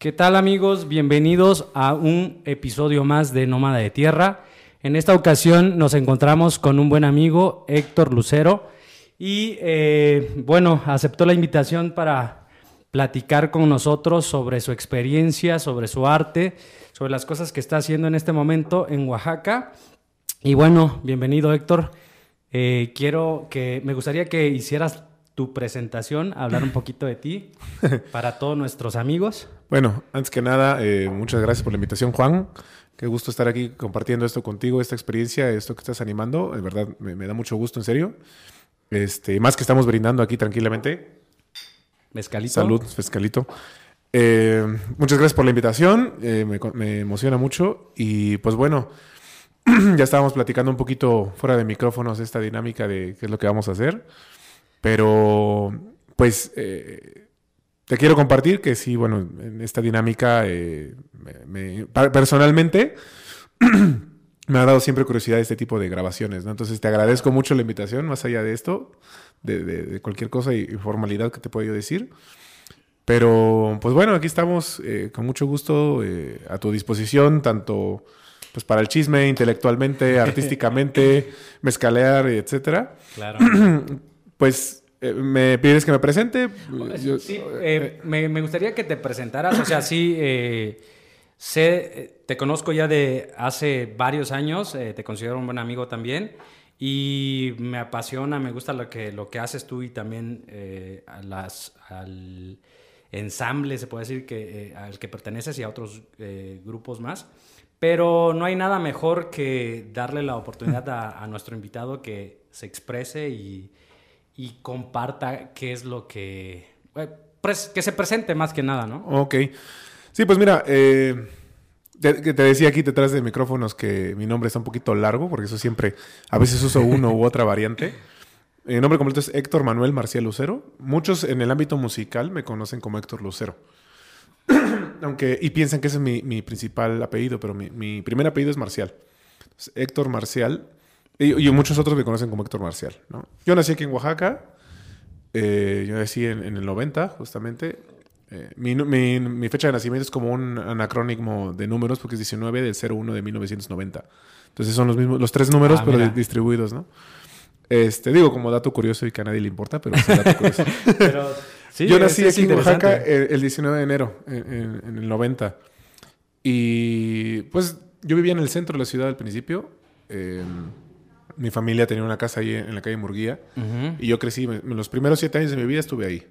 ¿Qué tal amigos? Bienvenidos a un episodio más de Nómada de Tierra. En esta ocasión nos encontramos con un buen amigo, Héctor Lucero, y eh, bueno, aceptó la invitación para platicar con nosotros sobre su experiencia, sobre su arte, sobre las cosas que está haciendo en este momento en Oaxaca. Y bueno, bienvenido Héctor. Eh, quiero que, me gustaría que hicieras tu presentación, hablar un poquito de ti para todos nuestros amigos. Bueno, antes que nada, eh, muchas gracias por la invitación, Juan. Qué gusto estar aquí compartiendo esto contigo, esta experiencia, esto que estás animando. De verdad, me, da mucho gusto, en serio. Este, más que estamos brindando aquí tranquilamente. Mezcalito. Salud, mezcalito. Eh, muchas gracias por la invitación. Eh, me, me, emociona mucho. Y pues bueno, ya estábamos platicando un poquito fuera de micrófonos esta dinámica de qué es lo que vamos a hacer. Pero, pues, eh, te quiero compartir que sí, bueno, en esta dinámica, eh, personalmente, me ha dado siempre curiosidad este tipo de grabaciones, ¿no? Entonces, te agradezco mucho la invitación, más allá de esto, de, cualquier cosa y, formalidad que te puedo decir. Pero, pues bueno, aquí estamos eh, con mucho gusto a tu disposición, tanto pues para el chisme, intelectualmente, artísticamente, mezcalear, etcétera. Claro. pues eh, me pides que me presente. sí, eh, me, gustaría que te presentaras. O sea, sí, eh, sé, te conozco ya de hace varios años, te considero un buen amigo también. Y me apasiona, me gusta lo que, lo que haces tú y también las, al ensamble, se puede decir, que, al que perteneces y a otros grupos más. Pero no hay nada mejor que darle la oportunidad a nuestro invitado que se exprese y, y comparta qué es lo que... Eh, que se presente más que nada, ¿no? Ok. Sí, pues mira, eh, te, decía aquí detrás de micrófonos que mi nombre está un poquito largo, porque eso siempre, a veces uso uno u otra variante. Mi nombre completo es Héctor Manuel Marcial Lucero. Muchos en el ámbito musical me conocen como Héctor Lucero. Aunque, y piensan que ese es mi, principal apellido, pero mi, mi, primer apellido es Marcial. Héctor Marcial y, muchos otros me conocen como Héctor Marcial. ¿no? Yo nací aquí en Oaxaca. Eh, yo nací en, el 90, justamente. Eh, mi, mi, fecha de nacimiento es como un anacrónico de números porque es 19 del 01 de 1990. Entonces son los mismos, los tres números, ah, pero distribuidos, ¿no? Este, digo, como dato curioso y que a nadie le importa, pero es dato curioso. yo nací aquí en Oaxaca el, 19 de enero, en, en, el 90. Y pues yo vivía en el centro de la ciudad al principio. Eh, mi familia tenía una casa ahí en la calle Murguía y yo crecí, en los primeros siete años de mi vida estuve ahí.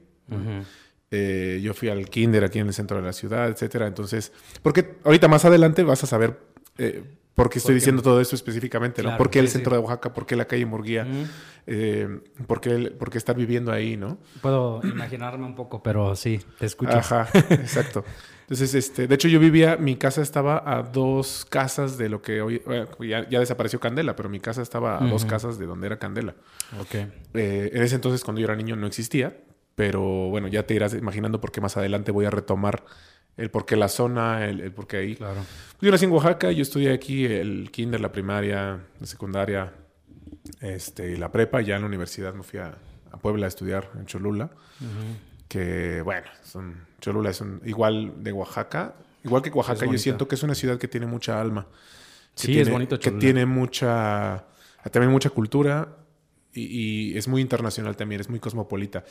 Eh, yo fui al kinder aquí en el centro de la ciudad, etcétera. Entonces, porque ahorita más adelante vas a saber eh, por qué estoy diciendo todo esto específicamente, ¿no? ¿Por qué el centro de Oaxaca? ¿Por qué la calle Murguía? Eh, ¿por, qué, ¿por, qué, estar viviendo ahí, no? Puedo imaginarme un poco, pero sí, te escucho. Ajá, exacto. Entonces, este, de hecho, yo vivía, mi casa estaba a dos casas de lo que hoy, ya, desapareció Candela, pero mi casa estaba a dos casas de donde era Candela. Ok. Eh, en ese entonces, cuando yo era niño, no existía, pero bueno, ya te irás imaginando por qué más adelante voy a retomar el por qué la zona, el, por qué ahí. Claro. Yo nací en Oaxaca, yo estudié aquí el kinder, la primaria, la secundaria, este, la prepa, ya en la universidad me fui a, Puebla a estudiar en Cholula que, bueno, son, Cholula es igual de Oaxaca. Igual que Oaxaca, yo siento que es una ciudad que tiene mucha alma. sí, es bonito Cholula. Que tiene mucha, también mucha cultura y, es muy internacional también, es muy cosmopolita.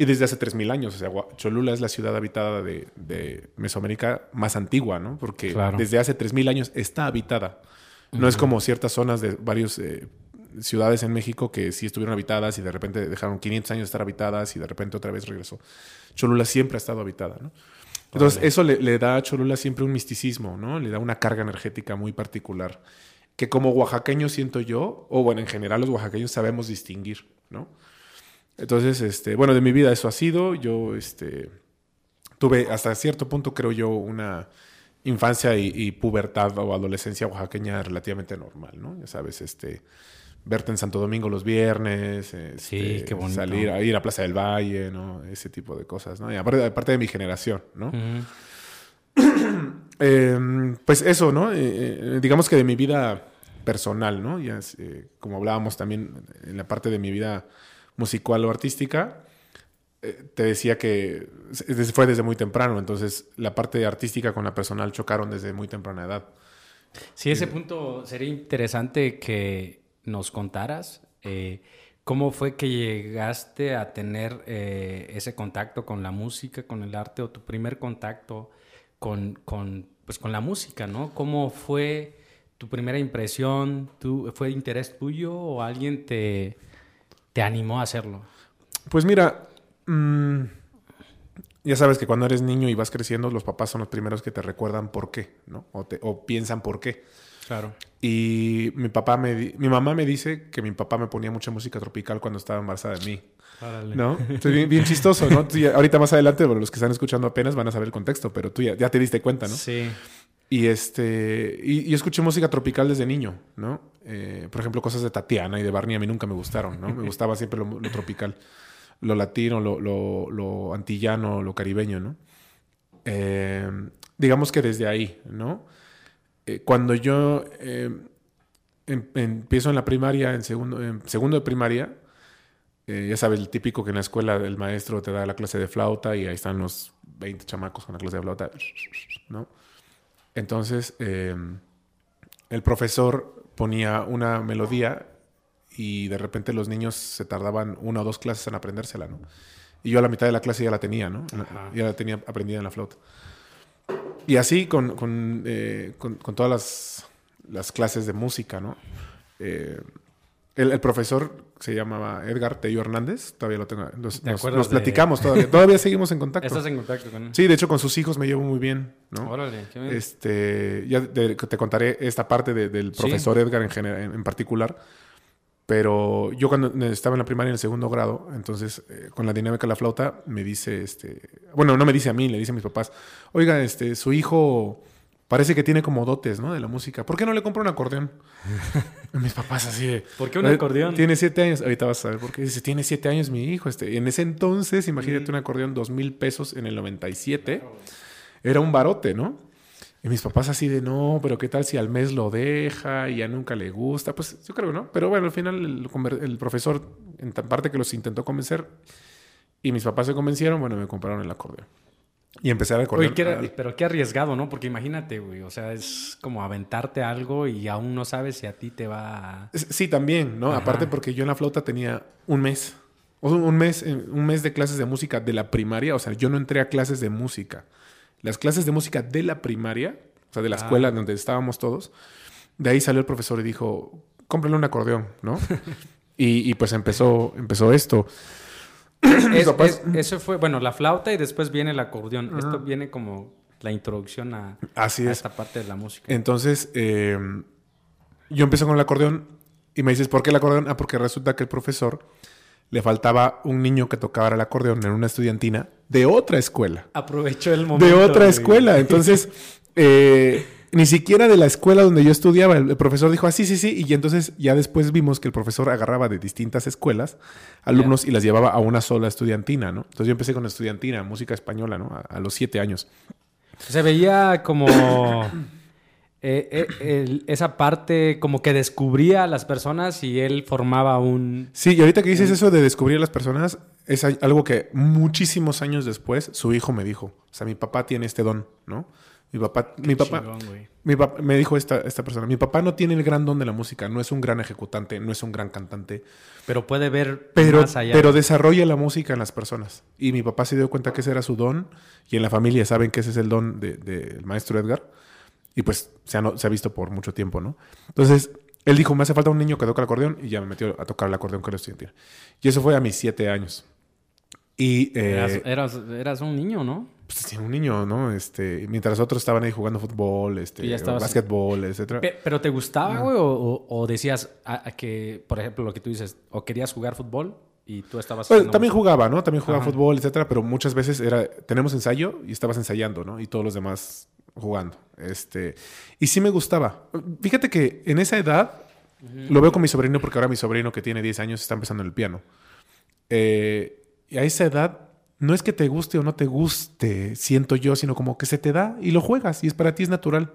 Y desde hace 3.000 años, o sea, Cholula es la ciudad habitada de, Mesoamérica más antigua, ¿no? Porque desde hace 3.000 años está habitada. No es como ciertas zonas de varios eh, ciudades en México que sí estuvieron habitadas y de repente dejaron 500 años de estar habitadas y de repente otra vez regresó. Cholula siempre ha estado habitada, ¿no? Entonces, eso le, da a Cholula siempre un misticismo, ¿no? Le da una carga energética muy particular, que como oaxaqueño siento yo, o bueno, en general los oaxaqueños sabemos distinguir, ¿no? Entonces, este, bueno, de mi vida eso ha sido. Yo, este, tuve hasta cierto punto, creo yo, una infancia y, y pubertad o adolescencia oaxaqueña relativamente normal, ¿no? Ya sabes, este, verte en Santo Domingo los viernes, este, salir a ir a Plaza del Valle, ¿no? Ese tipo de cosas, ¿no? Y aparte, de mi generación, ¿no? Em, pues eso, ¿no? Eh, eh, digamos que de mi vida personal, ¿no? Ya, eh, como hablábamos también en la parte de mi vida musical o artística, eh, te decía que fue desde muy temprano, entonces la parte artística con la personal chocaron desde muy temprana edad. Sí, ese punto sería interesante que nos contaras. Eh, ¿Cómo fue que llegaste a tener eh, ese contacto con la música, con el arte, o tu primer contacto con, con, pues, con la música, ¿no? ¿Cómo fue tu primera impresión? ¿Tú, ¿Fue interés tuyo o alguien te, te animó a hacerlo? Pues mira, mm, ya sabes que cuando eres niño y vas creciendo, los papás son los primeros que te recuerdan por qué, ¿no? O, te, o piensan por qué. Claro. Y mi papá me mi mamá me dice que mi papá me ponía mucha música tropical cuando estaba embarazada de mí. ¿No? bien, bien, chistoso, ¿no? ahorita más adelante, bueno, los que están escuchando apenas van a saber el contexto, pero tú ya, ya te diste cuenta, ¿no? Sí. Y este. Y, escuché música tropical desde niño, ¿no? Eh, por ejemplo, cosas de Tatiana y de Barney a mí nunca me gustaron, ¿no? Me gustaba siempre lo, tropical. Lo latino, lo, lo, lo, antillano, lo caribeño, ¿no? Eh, digamos que desde ahí, ¿no? Eh, cuando yo em, empiezo en la primaria, en segundo, en segundo de primaria, ya sabes, el típico que en la escuela el maestro te da la clase de flauta y ahí están los 20 chamacos con la clase de flauta, ¿no? Entonces, em, el profesor ponía una melodía y de repente los niños se tardaban una o dos clases en aprendérsela, ¿no? Y yo a la mitad de la clase ya la tenía, ¿no? Ya la tenía aprendida en la flauta. Y así con, con, eh, con, con todas las, las, clases de música, ¿no? Eh, el, el, profesor se llamaba Edgar Tello Hernández, todavía lo tengo. Nos, nos, platicamos todavía. Todavía seguimos en contacto. ¿Estás en contacto con él? Sí, de hecho con sus hijos me llevo muy bien, ¿no? Órale, qué bien. Este, ya te, te contaré esta parte de, del profesor Edgar en, en, en particular pero yo cuando estaba en la primaria en el segundo grado, entonces eh, con la dinámica de la flauta me dice, este, bueno, no me dice a mí, le dice a mis papás, oiga, este, su hijo parece que tiene como dotes, ¿no? De la música. ¿Por qué no le compra un acordeón? mis papás así de... ¿Por qué un acordeón? Tiene siete años. Ahorita vas a ver por qué. Dice, tiene siete años mi hijo. Este. Y en ese entonces, imagínate mm. un acordeón, dos mil pesos en el 97. Era un barote, ¿no? Y mis papás así de, no, pero ¿qué tal si al mes lo deja y ya nunca le gusta? Pues yo creo, ¿no? Pero bueno, al final el, profesor, en parte que los intentó convencer, y mis papás se convencieron, bueno, me compraron el acordeón. Y empecé a acordeón. Oye, pero qué arriesgado, ¿no? Porque imagínate, güey, o sea, es como aventarte algo y aún no sabes si a ti te va a... Sí, también, ¿no? Aparte porque yo en la flauta tenía un mes. O un mes, un mes de clases de música de la primaria. O sea, yo no entré a clases de música las clases de música de la primaria, o sea, de la ah. escuela donde estábamos todos, de ahí salió el profesor y dijo, cómprale un acordeón, ¿no? y, pues empezó, empezó esto. eso fue, bueno, la flauta y después viene el acordeón. Esto viene como la introducción a, esta parte de la música. Entonces, em, yo empecé con el acordeón y me dices, ¿por qué el acordeón? Ah, porque resulta que el profesor le faltaba un niño que tocaba el acordeón en una estudiantina de otra escuela. Aprovechó el momento. De otra escuela. Entonces, eh, ni siquiera de la escuela donde yo estudiaba. El, profesor dijo, ah, sí, sí, sí. Y entonces ya después vimos que el profesor agarraba de distintas escuelas alumnos y las llevaba a una sola estudiantina, ¿no? Entonces yo empecé con estudiantina, música española, ¿no? a los siete años. Se veía como eh, eh, esa parte como que descubría a las personas y él formaba un... Sí, y ahorita que dices eso de descubrir a las personas, es algo que muchísimos años después su hijo me dijo. O sea, mi papá tiene este don, ¿no? Mi papá, mi papá, mi papá, me dijo esta, esta persona, mi papá no tiene el gran don de la música, no es un gran ejecutante, no es un gran cantante. Pero puede ver pero, más allá. Pero desarrolla la música en las personas. Y mi papá se dio cuenta que ese era su don, y en la familia saben que ese es el don del de, maestro Edgar. Y pues se ha, se ha visto por mucho tiempo, ¿no? Entonces, él dijo, me hace falta un niño que toque el acordeón y ya me metió a tocar el acordeón con el estudiantil. Y eso fue a mis siete años. Y, eh, eras, eras, un niño, ¿no? Pues sí, un niño, ¿no? Este, mientras otros estaban ahí jugando fútbol, este, básquetbol, etcétera. ¿Pero te gustaba, güey? O, decías a, que, por ejemplo, lo que tú dices, o querías jugar fútbol y tú estabas... Bueno, también jugaba, ¿no? También jugaba fútbol, etcétera, pero muchas veces era, tenemos ensayo y estabas ensayando, ¿no? Y todos los demás jugando. Este, y sí me gustaba. Fíjate que en esa edad, lo veo con mi sobrino porque ahora mi sobrino que tiene 10 años está empezando en el piano. Eh, y a esa edad, no es que te guste o no te guste, siento yo, sino como que se te da y lo juegas y es para ti es natural.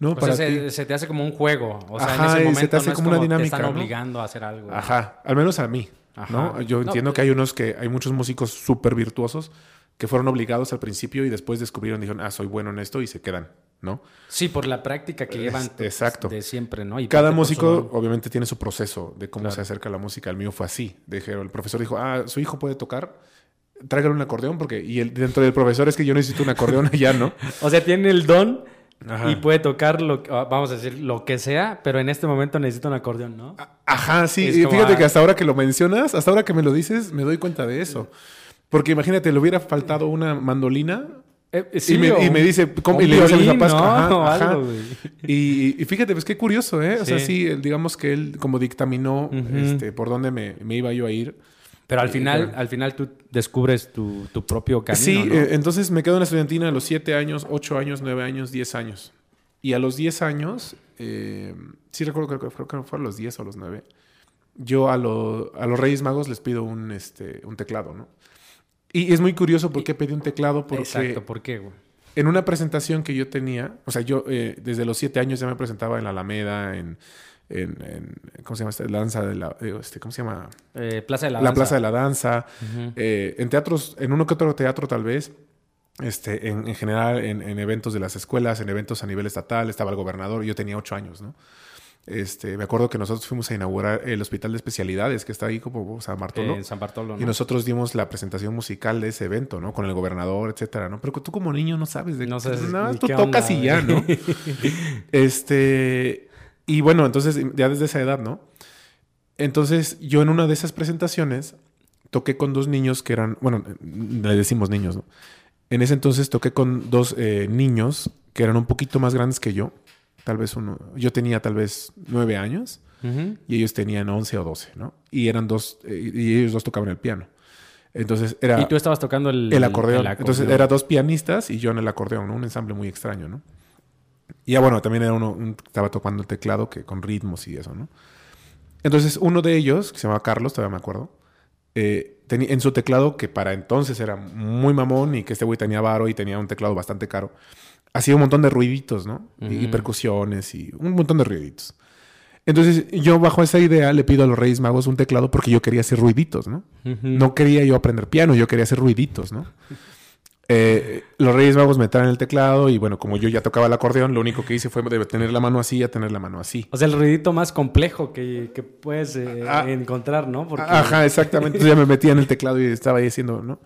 ¿no? O para sea, se, se te hace como un juego. O sea, Ajá, en ese y momento se te hace no como una te dinámica, están ¿no? obligando a hacer algo. Ajá, al menos a mí, Ajá. ¿no? Yo entiendo pues- que hay unos que, hay muchos músicos súper virtuosos que fueron obligados al principio y después descubrieron, dijeron, ah, soy bueno en esto y se quedan, ¿no? Sí, por la práctica que llevan pues, exacto. de siempre, ¿no? Y Cada por músico su- obviamente tiene su proceso de cómo Claro. se acerca a la música. El mío fue así. Dijeron, el profesor dijo, ah, su hijo puede tocar, tráigale un acordeón porque... Y el, dentro del profesor es que yo necesito un acordeón ya, ¿no? O sea, tiene el don Ajá. y puede tocar, lo, ah, vamos a decir, lo que sea, pero en este momento necesita un acordeón, ¿no? Ajá, sí. Y fíjate ah. que hasta ahora que lo mencionas, hasta ahora que me lo dices, me doy cuenta de eso. Porque imagínate, le hubiera faltado una mandolina Eh, y, me, o y me dice, ¿cómo? Y le digo a mis violín, papás, ¿no? ajá, O ajá. algo, güey. Y, y fíjate, pues qué curioso, ¿eh? O sea, Sí. sí, digamos que él como dictaminó este, por dónde me, me iba yo a ir. Pero al Eh, final, al final tú descubres tu, tu propio camino, sí, ¿no? eh, entonces me quedo en la estudiantina a los 7 años, 8 años, 9 años, 10 años. Y a los 10 años, eh, sí recuerdo que creo que fue a los 10 o a los 9, yo a, lo- a los Reyes Magos les pido un, este, un teclado, ¿no? Y es muy curioso por qué pedí un teclado, porque Exacto, ¿por qué, güey? en una presentación que yo tenía, o sea, yo eh, desde los 7 años ya me presentaba en la Alameda, en, en- en- ¿cómo se llama? esta? Danza de la, eh, este, ¿cómo se llama? Eh, Plaza de la La, Danza. Plaza de la Danza, eh, en teatros, en uno que otro teatro tal vez, este, en, en general en, en eventos de las escuelas, en eventos a nivel estatal, estaba el gobernador, yo tenía ocho años, ¿no? Este, me acuerdo que nosotros fuimos a inaugurar el hospital de especialidades que está ahí como San Bartolo. Eh, en San Bartolo, ¿no? Y nosotros dimos la presentación musical de ese evento, ¿no? Con el gobernador, etcétera, ¿no? Pero tú como niño no sabes de No sabes nada, tú qué tocas onda, y ya, ¿no? este, y bueno, entonces ya desde esa edad, ¿no? Entonces yo en una de esas presentaciones toqué con dos niños que eran, bueno, le decimos niños, ¿no? En ese entonces toqué con dos eh, niños que eran un poquito más grandes que yo. Tal vez uno, yo tenía tal vez nueve años y ellos tenían 11 o 12, ¿no? Y eran dos, eh, y ellos dos tocaban el piano. Entonces era Y tú estabas tocando el, el acordeón. el Entonces era dos pianistas y yo en el acordeón, ¿no? Un ensamble muy extraño, ¿no? Y ya bueno, también era uno, un- estaba tocando el teclado que con ritmos y eso, ¿no? Entonces uno de ellos, que se llamaba Carlos, todavía me acuerdo, eh, tenía en su teclado, que para entonces era muy mamón y que este güey tenía varo y tenía un teclado bastante caro, hacía un montón de ruiditos, ¿no? Y- percusiones y un montón de ruiditos. Entonces yo bajo esa idea le pido a los Reyes Magos un teclado porque yo quería hacer ruiditos, ¿no? No quería yo aprender piano, yo quería hacer ruiditos, ¿no? Eh, los Reyes Magos me traen el teclado y bueno, como yo ya tocaba el acordeón, lo único que hice fue de tener la mano así a tener la mano así. O sea, el ruidito más complejo que, que puedes eh, Ah. encontrar, ¿no? Porque Ajá, exactamente. Entonces ya me metía en el teclado y estaba ahí haciendo, ¿no?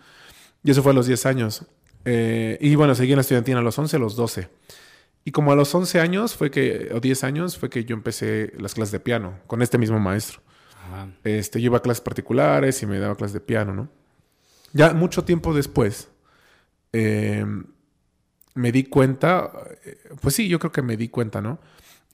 Y eso fue a los 10 años. Eh, y bueno, seguí en la estudiantina a los 11, a los 12. Y como a los 11 años fue que, o 10 años, fue que yo empecé las clases de piano con este mismo maestro. Ajá. Este, yo iba a clases particulares y me daba clases de piano, ¿no? Ya mucho tiempo después, eh, me di cuenta, pues sí, yo creo que me di cuenta, ¿no?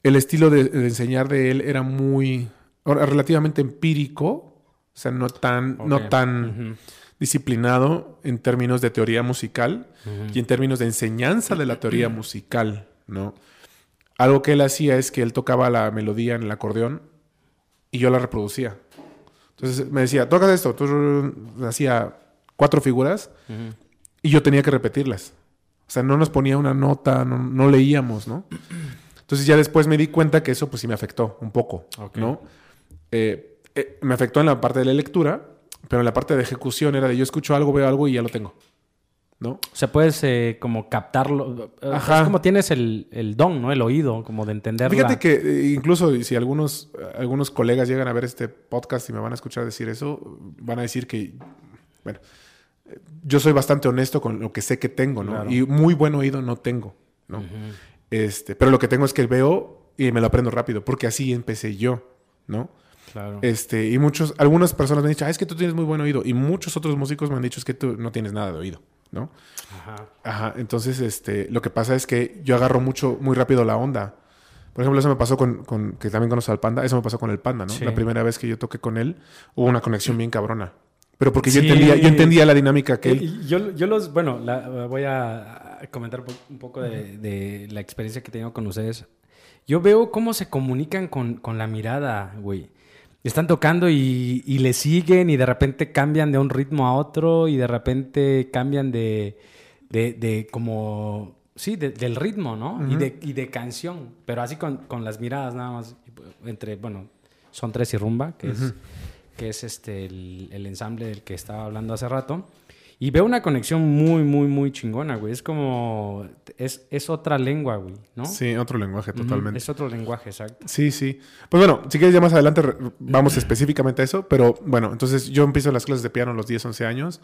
El estilo de, de enseñar de él era muy, relativamente empírico, o sea, no tan, no tan disciplinado en términos de teoría musical y en términos de enseñanza de la teoría musical, ¿no? Algo que él hacía es que él tocaba la melodía en el acordeón y yo la reproducía. Entonces me decía, tocas esto, tú hacía cuatro figuras. Y yo tenía que repetirlas. O sea, no nos ponía una nota, no, no leíamos, ¿no? Entonces ya después me di cuenta que eso pues sí me afectó un poco. ¿no? Eh, eh, me afectó en la parte de la lectura, pero en la parte de ejecución era de yo escucho algo, veo algo y ya lo tengo, ¿no? O sea, puedes eh, como captarlo. Ajá. Es como tienes el, el don, ¿no? El oído, como de entenderla. Fíjate que incluso si algunos, algunos colegas llegan a ver este podcast y me van a escuchar decir eso, van a decir que, bueno, yo soy bastante honesto con lo que sé que tengo, ¿no? Claro. Y muy buen oído no tengo, ¿no? Este, pero lo que tengo es que veo y me lo aprendo rápido, porque así empecé yo, ¿no? Claro. Este, y muchos, algunas personas me han dicho, ah, es que tú tienes muy buen oído, y muchos otros músicos me han dicho, es que tú no tienes nada de oído, ¿no? Ajá. Ajá, entonces, este, lo que pasa es que yo agarro mucho, muy rápido la onda. Por ejemplo, eso me pasó con, con que también conozco al Panda, eso me pasó con el Panda, ¿no? Sí. La primera vez que yo toqué con él, hubo una conexión bien cabrona. Pero porque yo entendía, yo entendía la dinámica que él. Yo, yo los, bueno, la- voy a comentar un po- un poco de, de la experiencia que tengo con ustedes. Yo veo cómo se comunican con, con la mirada, güey. Están tocando y, y le siguen y de repente cambian de un ritmo a otro y de repente cambian de, de, de como Sí, del ritmo, ¿no? y, de, y, de, canción, pero así con, con, las miradas nada más, entre, bueno, son tres y rumba, que es, que es este, el, el, ensamble del que estaba hablando hace rato. Y veo una conexión muy, muy, muy chingona, güey. Es como. Es, es otra lengua, güey, ¿no? Sí, otro lenguaje, totalmente. Es otro lenguaje, exacto. Sí, sí. Pues bueno, si quieres ya más adelante vamos específicamente a eso. Pero bueno, entonces yo empiezo las clases de piano a los 10, 11 años.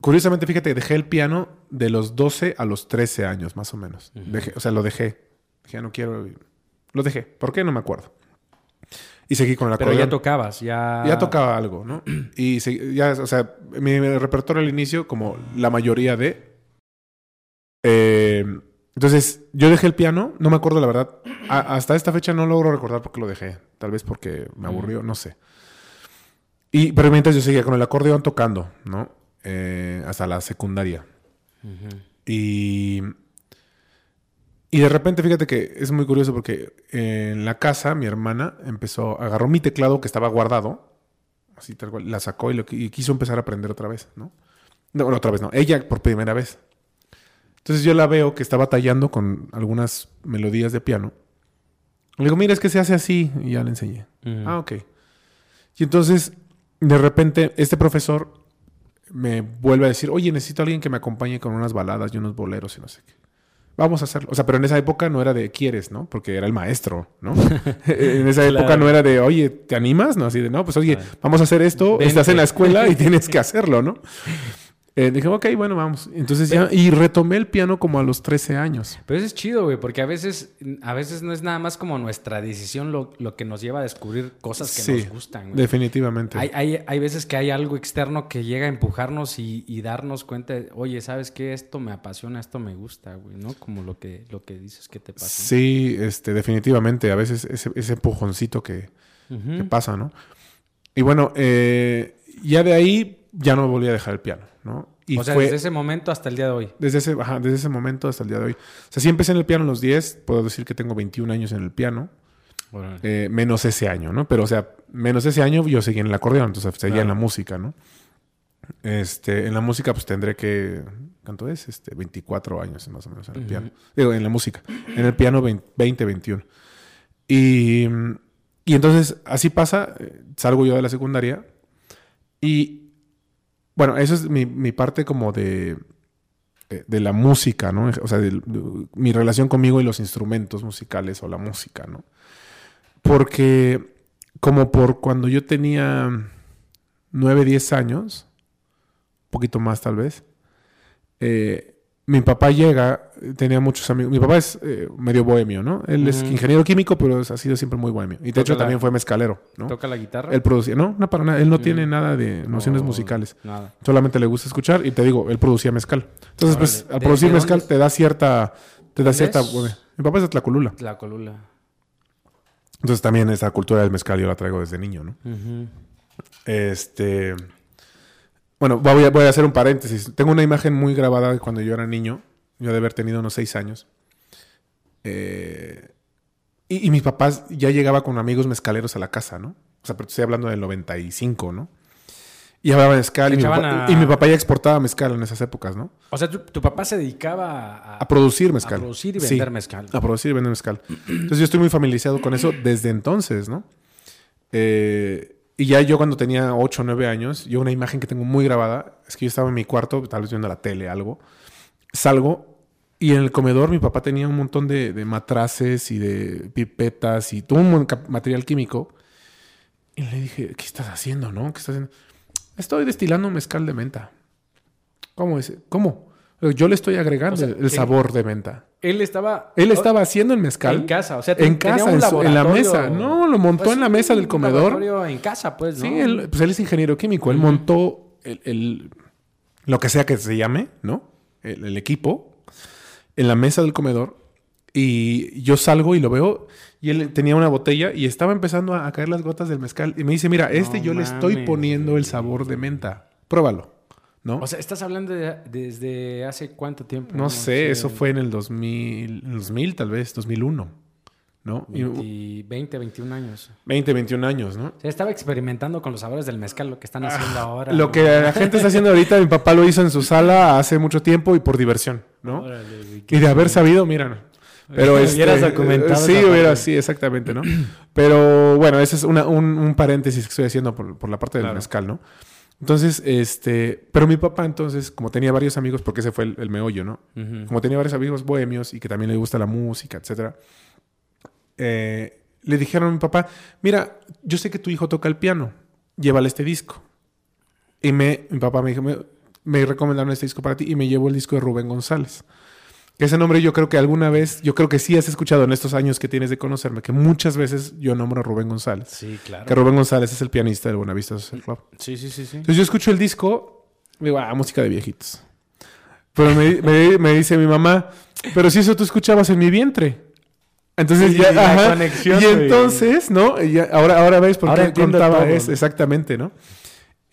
Curiosamente, fíjate, dejé el piano de los 12 a los 13 años, más o menos. o sea, lo dejé. Dije, no quiero. Lo dejé. ¿Por qué? No me acuerdo. Y seguí con la Pero ya tocabas, ya... Ya tocaba algo, ¿no? Y ya, o sea, mi, repertorio al inicio, como la mayoría de... Eh, entonces, yo dejé el piano, no me acuerdo la verdad. hasta esta fecha no logro recordar por qué lo dejé. Tal vez porque me aburrió, no sé. Y, pero mientras yo seguía con el acordeón tocando, ¿no? Eh, hasta la secundaria. Y y de repente, fíjate que es muy curioso porque en la casa mi hermana empezó, agarró mi teclado que estaba guardado, así tal cual, la sacó y, lo, quiso empezar a aprender otra vez, ¿no? No, otra vez no, ella por primera vez. Entonces yo la veo que está batallando con algunas melodías de piano. Le digo, mira, es que se hace así. Y ya le enseñé. Ah, ok. Y entonces, de repente, este profesor me vuelve a decir, oye, necesito a alguien que me acompañe con unas baladas y unos boleros y no sé qué vamos a hacerlo. O sea, pero en esa época no era de quieres, ¿no? Porque era el maestro, ¿no? en esa época no era de, oye, ¿te animas? No, así de, no, pues oye, vamos a hacer esto, estás en la escuela y tienes que hacerlo, ¿no? Eh, dije, ok, bueno, vamos. Entonces ya, y retomé el piano como a los 13 años. Pero eso es chido, güey, porque a veces, a veces no es nada más como nuestra decisión lo, que nos lleva a descubrir cosas que nos gustan. Güey. Definitivamente. Hay, hay, hay, veces que hay algo externo que llega a empujarnos y, darnos cuenta, oye, ¿sabes qué? Esto me apasiona, esto me gusta, güey, ¿no? Como lo que, lo que dices que te pasa. Sí, este, definitivamente. A veces ese, ese empujoncito que, que, pasa, ¿no? Y bueno, eh, ya de ahí ya no volví a dejar el piano. ¿No? Y o sea, desde ese momento hasta el día de hoy. Desde ese, desde ese momento hasta el día de hoy. O sea, sí empecé en el piano a los 10, puedo decir que tengo 21 años en el piano. Eh, menos ese año, ¿no? Pero, o sea, menos ese año yo seguí en el acordeón, entonces seguía en la música, ¿no? Este, en la música, pues tendré que. ¿Cuánto es? Este, 24 años más o menos en el piano. Digo, en la música. En el piano, 20, 21. Y, y entonces, así pasa. Eh, salgo yo de la secundaria. Y bueno, eso es mi, parte como de, eh, de la música, ¿no? O sea, mi relación conmigo y los instrumentos musicales o la música, ¿no? Porque como por cuando yo tenía 9, 10 años, un poquito más tal vez, eh, mi papá llega, tenía muchos amigos. Mi papá es eh, medio bohemio, ¿no? Él es ingeniero químico, pero ha sido siempre muy bohemio. Y de hecho también fue mezcalero, ¿no? ¿Toca la guitarra? Él producía, no, no para nada. Él no tiene nada de nociones musicales. Nada. Solamente le gusta escuchar y te digo, él producía mezcal. Entonces, pues, al producir mezcal te da cierta, te da cierta. mi papá es de Tlacolula. Tlacolula. Entonces también esa cultura del mezcal yo la traigo desde niño, ¿no? Este. Bueno, voy a, hacer un paréntesis. Tengo una imagen muy grabada de cuando yo era niño. Yo de haber tenido unos seis años. Eh, y, mis papás ya llegaba con amigos mezcaleros a la casa, ¿no? O sea, pero estoy hablando del 95, ¿no? Y hablaba mezcal. Y mi, papá, y mi, papá, ya exportaba mezcal en esas épocas, ¿no? O sea, tu, papá se dedicaba a, a, producir mezcal. A producir y vender mezcal. A producir y vender mezcal. Entonces yo estoy muy familiarizado con eso desde entonces, ¿no? Eh, y ya yo cuando tenía 8 o 9 años, yo una imagen que tengo muy grabada, es que yo estaba en mi cuarto, tal vez viendo la tele, algo, salgo y en el comedor mi papá tenía un montón de, de matraces y de pipetas y todo un material químico. Y le dije, ¿qué estás haciendo, no? ¿Qué estás haciendo? Estoy destilando mezcal de menta. ¿Cómo es? ¿Cómo? Yo le estoy agregando el sabor de menta. Él estaba. Él estaba haciendo el mezcal. En casa, o sea, en casa, en, la mesa. No, lo montó pues en la mesa del comedor. En casa, pues. ¿no? Sí, él, pues él es ingeniero químico. Él montó el, lo que sea que se llame, ¿no? El, equipo en la mesa del comedor. Y yo salgo y lo veo. Y él tenía una botella y estaba empezando a, caer las gotas del mezcal. Y me dice: Mira, este yo le estoy poniendo el sabor de menta. Pruébalo. ¿No? O sea, ¿estás hablando de, desde hace cuánto tiempo? No, sé, eso fue en el 2000, 2000 tal vez, 2001, ¿no? Y 20, 21 años. 20, 21 años, ¿no? O estaba experimentando con los sabores del mezcal, lo que están haciendo ah, ahora. Lo que la gente está haciendo ahorita, mi papá lo hizo en su sala hace mucho tiempo y por diversión. ¿no? y de haber sabido, mira, pero este, hubieras documentado Sí, hubiera, sí, exactamente, ¿no? Pero bueno, ese es una- un, un paréntesis que estoy haciendo por, por la parte del Claro. mezcal, ¿no? Entonces, este, pero mi papá entonces, como tenía varios amigos, porque ese fue el, el meollo, ¿no? Como tenía varios amigos bohemios y que también le gusta la música, etcétera, eh, le dijeron a mi papá, mira, yo sé que tu hijo toca el piano, llévale este disco. Y me, mi papá me dijo, me, me recomendaron este disco para ti y me llevó el disco de Rubén González. Ese nombre yo creo que alguna vez, yo creo que sí has escuchado en estos años que tienes de conocerme, que muchas veces yo nombro a Rubén González. Sí, claro. Que Rubén González es el pianista del Buenavista Social Club. Sí, sí, sí, sí. Entonces yo escucho el disco, digo, ah, música de viejitos. Pero me, me- me dice mi mamá, pero si eso tú escuchabas en mi vientre. Entonces Sí, ya, la ajá. conexión, y entonces, ¿no? Y ya- ahora, ahora ves por Ahora qué contaba todo, eso, ¿no? exactamente, ¿no?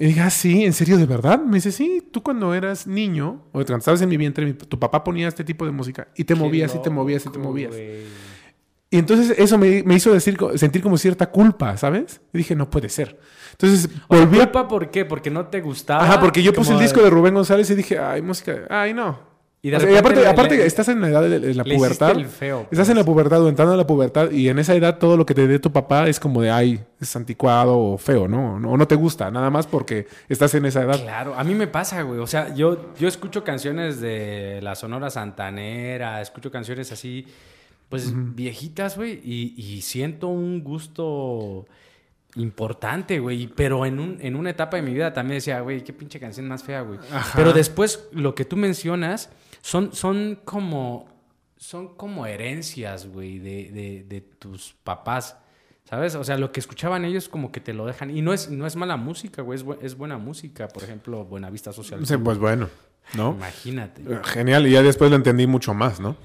Y dije, ah, sí, ¿en serio, de verdad? Me dice, sí, tú cuando eras niño, o cuando estabas en mi vientre, mi- tu papá ponía este tipo de música y te movías y te movías y te movías. Y entonces eso me, me hizo decir, sentir como cierta culpa, ¿sabes? Y dije, no puede ser. Entonces volví a ¿Culpa por qué? Porque no te gustaba. Ajá, porque yo puse el disco de Rubén González y dije, ay, música, ay, no. Y de O sea, y repente aparte, le- aparte le- estás en la edad de, de la pubertad. feo, Estás en la pubertad o entrando a la pubertad y en esa edad todo lo que te dé tu papá es como de, ay, es anticuado o feo, ¿no? O no, no te gusta, nada más porque estás en esa edad. Claro, a mí me pasa, güey. O sea, yo, yo escucho canciones de la Sonora Santanera, escucho canciones así, pues viejitas, güey, y, y siento un gusto importante, güey. Pero en, un, en una etapa de mi vida también decía, güey, qué pinche canción más fea, güey. Pero después, lo que tú mencionas, son, son como. Son como herencias, güey, de, de, de tus papás. ¿Sabes? O sea, lo que escuchaban ellos como que te lo dejan. Y no es, no es mala música, güey. Es, bu- es buena música. Por ejemplo, Buenavista Social. Sí, pues bueno, ¿no? Imagínate. Eh, Genial, y ya después lo entendí mucho más, ¿no?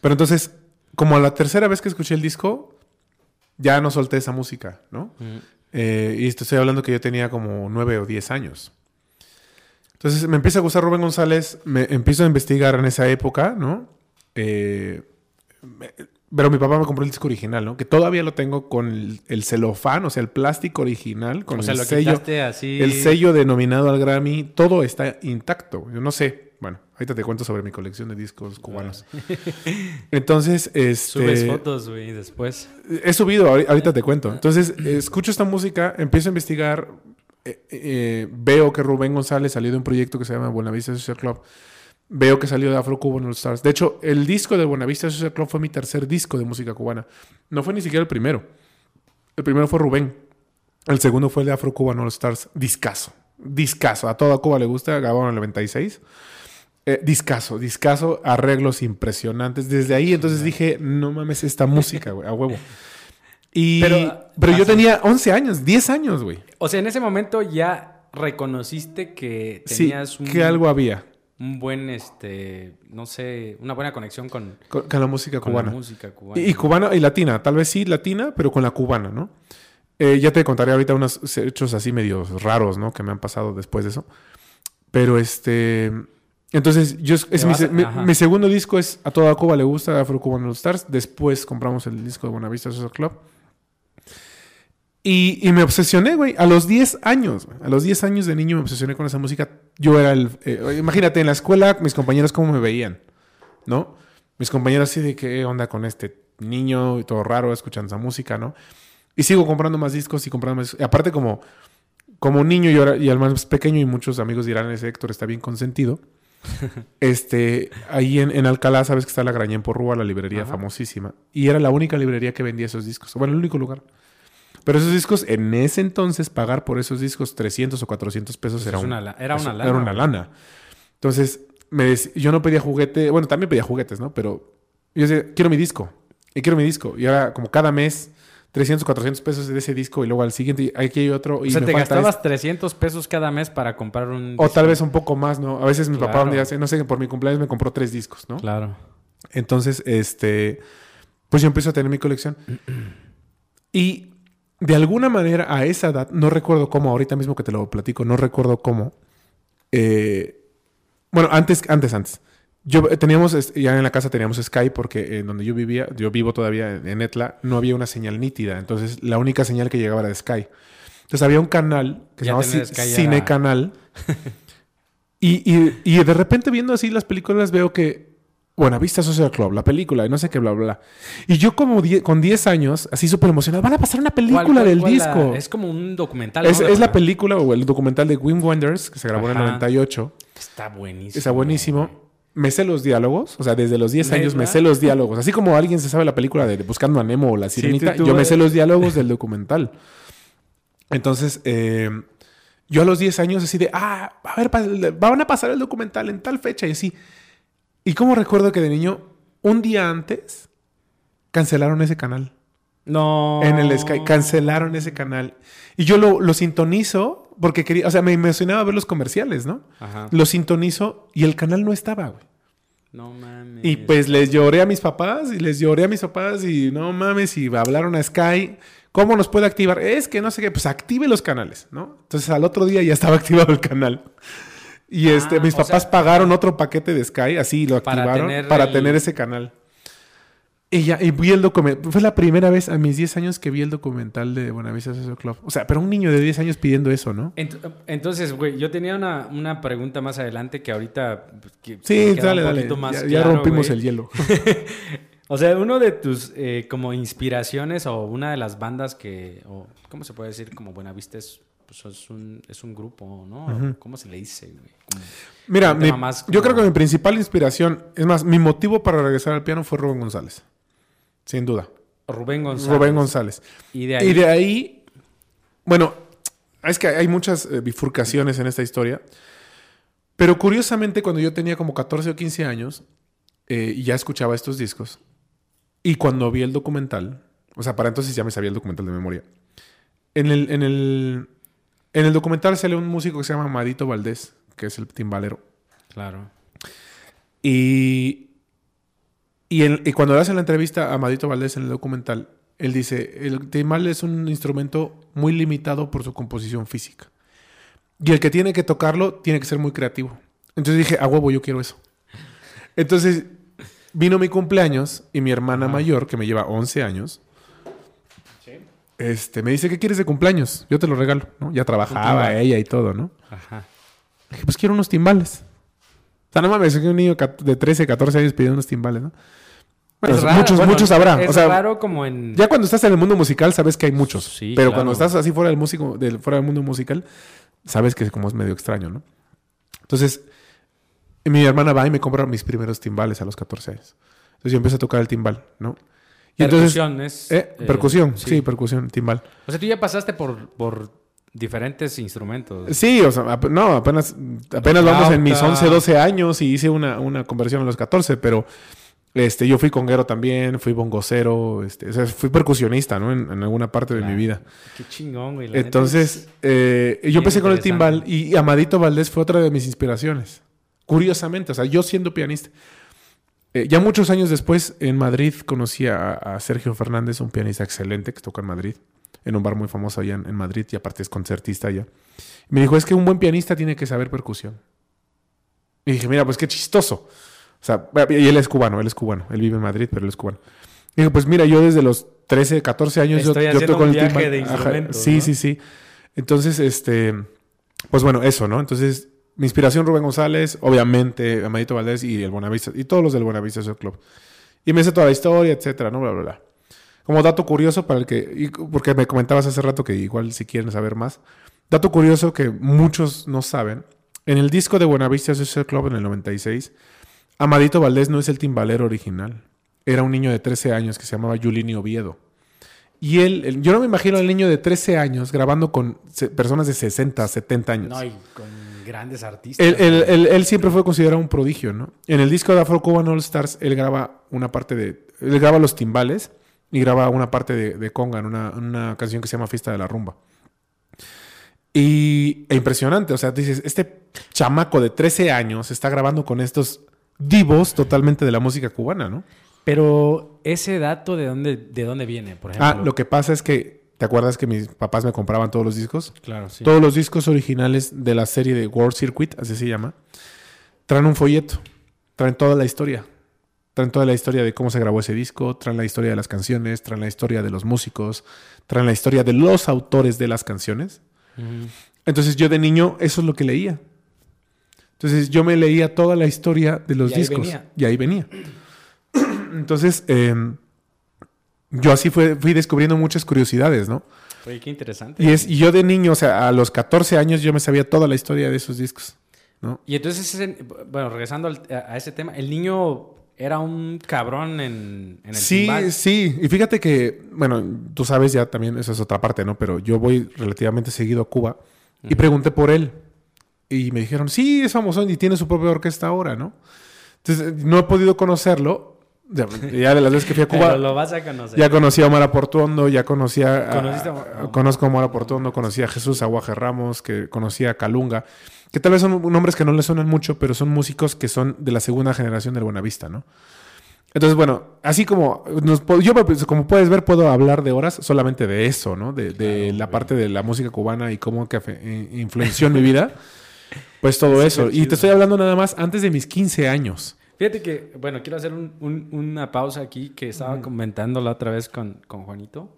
Pero entonces, como la tercera vez que escuché el disco, ya no solté esa música, ¿no? Mm. Eh, y esto estoy hablando que yo tenía como nueve o diez años. Entonces me empieza a gustar Rubén González, me empiezo a investigar en esa época, ¿no? Eh, me- pero mi papá me compró el disco original, ¿no? Que todavía lo tengo con el, el celofán, o sea, el plástico original, con o sea, el lo sello. así. El sello denominado al Grammy, todo está intacto. Yo no sé. Bueno, ahorita te cuento sobre mi colección de discos cubanos. Entonces, este. Subes fotos, güey, después. He subido, ahori- ahorita te cuento. Entonces, escucho esta música, empiezo a investigar, eh, eh, veo que Rubén González salió de un proyecto que se llama Buenavista Social Club. Veo que salió de Afro Cuban All Stars. De hecho, el disco de Buenavista Social Club fue mi tercer disco de música cubana. No fue ni siquiera el primero. El primero fue Rubén. El segundo fue el de Afro Cuban All Stars. Discaso. Discaso. A toda Cuba le gusta. Grabaron el 96. Eh, discaso, discaso, arreglos impresionantes. Desde ahí entonces dije, no mames esta música, güey, a huevo. Y, pero Pero- yo tenía 11 años, 10 años, güey. O sea, en ese momento ya reconociste que Sí, tenías un, que algo había un buen, este, no sé, una buena conexión con, con, con la música con cubana. la música cubana. Y, y cubana y latina, tal vez sí latina, pero con la cubana, ¿no? Eh, ya te contaré ahorita unos hechos así medio raros, ¿no? Que me han pasado después de eso. Pero este... Entonces, yo, es mi, a- mi segundo disco es A Toda Cuba le gusta, Afro Cuban All Stars. Después compramos el disco de Buenavista Social Club. Y, y me obsesioné, güey, a los 10 años. A los 10 años de niño me obsesioné con esa música. Yo era el... eh, imagínate, en la escuela, mis compañeros cómo me veían, ¿no? Mis compañeros así de qué onda con este niño y todo raro escuchando esa música, ¿no? Y sigo comprando más discos y comprando más... y aparte como, como niño y, ahora, y al más pequeño y muchos amigos dirán, ese Héctor está bien consentido. este, ahí en, en Alcalá, sabes que está la Grañén por Rúa, la librería Ajá. famosísima. Y era la única librería que vendía esos discos. Bueno, el único lugar. Pero esos discos, en ese entonces, pagar por esos discos 300 o 400 pesos era, un- una era una lana, Era una lana. Entonces, me yo no pedía juguete. Bueno, también pedía juguetes, ¿no? Pero yo decía, quiero mi disco. Y quiero mi disco. Y ahora, como cada mes, 300, 400 pesos de ese disco. Y luego al siguiente, y aquí hay otro. Y o sea, me te falta gastabas 300 pesos cada mes para comprar un... este. O tal vez un poco más, ¿no? A veces mi papá Claro. un día, hace- no sé, por mi cumpleaños me compró tres discos, ¿no? Claro. Entonces, este, pues yo empiezo a tener mi colección. Y de alguna manera a esa edad, no recuerdo cómo, ahorita mismo que te lo platico, no recuerdo cómo. eh, bueno, antes, antes, antes. Yo eh, teníamos, ya en la casa teníamos Sky porque en donde yo vivía, yo vivo todavía en Etla, no había una señal nítida. Entonces, la única señal que llegaba era de Sky. Entonces, había un canal que se llamaba Cine Canal. y, y- y de repente viendo así las películas veo que Buenavista Social Club, la película, y no sé qué, bla, bla, bla. Y yo como die- con 10 años, así súper emocionado, van a pasar una película ¿Cuál- cuál- del cuál la- disco. es como un documental. Es, ¿no? es la película o el documental de Wim Wenders, que se grabó en el Ajá. 98. Está buenísimo. Está buenísimo. Me sé los diálogos, o sea, desde los 10 años me sé los diálogos. Así como alguien se sabe la película de Buscando a Nemo o La Sí, Sirenita, tú- tú- yo me sé los diálogos del documental. Entonces, eh, yo a los 10 años así de, ah, a ver, van a pasar el documental en tal fecha y así. Y como recuerdo que de niño, un día antes, cancelaron ese canal. No. En el Sky, cancelaron ese canal. Y yo lo, lo sintonizo porque quería, o sea, me emocionaba ver los comerciales, ¿no? Ajá. Lo sintonizo y el canal no estaba, güey. No mames. Y pues les lloré a mis papás y les lloré a mis papás y no mames, y hablaron a Sky. ¿Cómo nos puede activar? Es que no sé qué, pues active los canales, ¿no? Entonces al otro día ya estaba activado el canal. Y este, Ah, mis o papás sea- pagaron otro paquete de Sky, así lo Para activaron tener para el- tener ese canal. Y ya, y vi el documental. Fue la primera vez a mis 10 años que vi el documental de Buenavista Social Club. O sea, pero un niño de 10 años pidiendo eso, ¿no? Ent- Entonces, güey, yo tenía una, una pregunta más adelante que ahorita. pues, que Sí, dale, un dale. más ya, rompimos güey. el hielo. O sea, uno de tus eh, como inspiraciones o una de las bandas que, o, ¿cómo se puede decir? Como Buenavista es, pues, es, un, es un grupo, ¿no? ¿Cómo se le dice, güey? Como- Mira, mi- yo creo que mi principal inspiración, es más, mi motivo para regresar al piano fue Rubén González. Sin duda. Rubén González. Rubén González. Y de ahí. Y de ahí, bueno, es que hay muchas eh, bifurcaciones en esta historia. Pero curiosamente, cuando yo tenía como 14 o 15 años, eh, y ya escuchaba estos discos, y cuando vi el documental, o sea, para entonces ya me sabía el documental de memoria, en el, en el, en el documental sale un músico que se llama Amadito Valdés, que es el timbalero. Claro. Y, y, en- y cuando le hacen la entrevista a Amadito Valdés en el documental, él dice, el timbal es un instrumento muy limitado por su composición física. Y el que tiene que tocarlo tiene que ser muy creativo. Entonces dije, a huevo, yo quiero eso. Entonces vino mi cumpleaños y mi hermana mayor, que me lleva 11 años, este, me dice, ¿qué quieres de cumpleaños? Yo te lo regalo, ¿no? Ya trabajaba ella y todo, ¿no? Ajá. Dije, pues quiero unos timbales. O sea, no mames, que un niño de 13, 14 años pidiendo unos timbales, ¿no? Bueno, Es raro, muchos, bueno, muchos habrá. Es o sea, raro como en. ya cuando estás en el mundo musical sabes que hay muchos. Sí, pero claro. cuando estás así fuera del músico, del, fuera del mundo musical, sabes que como es medio extraño, ¿no? Entonces, mi hermana va y me compra mis primeros timbales a los 14 años. Entonces yo empiezo a tocar el timbal, ¿no? Y entonces, percusión es. eh, eh, percusión, sí. percusión, timbal. O sea, tú ya pasaste por, por diferentes instrumentos. Sí, o sea, ap- no, apenas, apenas vamos en mis Flauta. 11, 12 años y hice una, una conversión a los 14, pero este, yo fui conguero también, fui bongocero, este, o sea, fui percusionista, ¿no? En, en alguna parte de Claro. mi vida. Qué chingón, güey. la Entonces, eh, yo empecé con el timbal y Amadito Valdés fue otra de mis inspiraciones. Curiosamente, o sea, yo siendo pianista. Eh, ya muchos años después, en Madrid, conocí a, a Sergio Fernández, un pianista excelente que toca en Madrid, en un bar muy famoso allá en, en Madrid y aparte es concertista allá. Me dijo, es que un buen pianista tiene que saber percusión. Y dije, mira, pues qué chistoso. O sea, y él es cubano, él es cubano. Él vive en Madrid, pero él es cubano. Y dije, pues mira, yo desde los 13, 14 años yo, Estoy yo haciendo toco un el viaje de Ajá, Sí, ¿no? sí, sí. Entonces, este, pues bueno, eso, ¿no? Entonces, mi inspiración Rubén González, obviamente, Amadito Valdés y el Buenavista, y todos los del Buenavista Social Club. Y me sé toda la historia, etcétera, ¿no? Bla, bla, bla. Como dato curioso para el que, y porque me comentabas hace rato que igual si quieren saber más, dato curioso que muchos no saben, en el disco de Buenavista Social Club en el 96, Amadito Valdés no es el timbalero original. Era un niño de 13 años que se llamaba Yulini Oviedo. Y él, él- yo no me imagino al niño de 13 años grabando con personas de 60, 70 años. No, y grandes artistas. Él, él- güey. él- él siempre fue considerado un prodigio, ¿no? En el disco de Afro Cuban All Stars, él graba una parte de. Él graba los timbales y graba una parte de, de conga en una, canción que se llama Fiesta de la Rumba. Y e impresionante, o sea, dices, este chamaco de 13 años está grabando con estos divos totalmente de la música cubana, ¿no? Pero ese dato de dónde, de dónde viene, por ejemplo. Ah, lo que pasa es que, ¿te acuerdas que mis papás me compraban todos los discos? Claro, sí. Todos los discos originales de la serie de World Circuit, así se llama, traen un folleto, traen toda la historia. Traen toda la historia de cómo se grabó ese disco, traen la historia de las canciones, traen la historia de los músicos, traen la historia de los autores de las canciones. Entonces yo de niño eso es lo que leía. Entonces yo me leía toda la historia de los Y discos. Y ahí venía. Entonces, eh, yo así fue, fui descubriendo muchas curiosidades, ¿no? Oye, qué interesante. Y, es, y yo de niño, o sea, a los 14 años yo me sabía toda la historia de esos discos, ¿no? Y entonces, ese- bueno, regresando al- a, ese tema, el niño era un cabrón en, en el Sí, timbal. sí. Y fíjate que, bueno, tú sabes ya también, esa es otra parte, ¿no? Pero yo voy relativamente seguido a Cuba y pregunté por él. Y me dijeron, sí, es famoso y tiene su propia orquesta ahora, ¿no? Entonces, no he podido conocerlo. Ya, ya de las veces que fui a Pero Cuba, lo vas a conocer. ya conocí a Omar Aportuondo, ya conocí a... ¿Conociste a- a- conozco a Omar Aportuondo, conocí a Jesús Aguaje Ramos, que conocí a Calunga, que tal vez son nombres que no le suenan mucho, pero son músicos que son de la segunda generación del Buenavista, ¿no? Entonces, bueno, así como nos yo, como puedes ver, puedo hablar de horas solamente de eso, ¿no? De, de Claro, la güey. parte de la música cubana y cómo que influenció en mi vida. Pues todo eso. Y te estoy hablando nada más antes de mis 15 años. Fíjate que, bueno, quiero hacer un- un- una pausa aquí que estaba comentando la otra vez con, con Juanito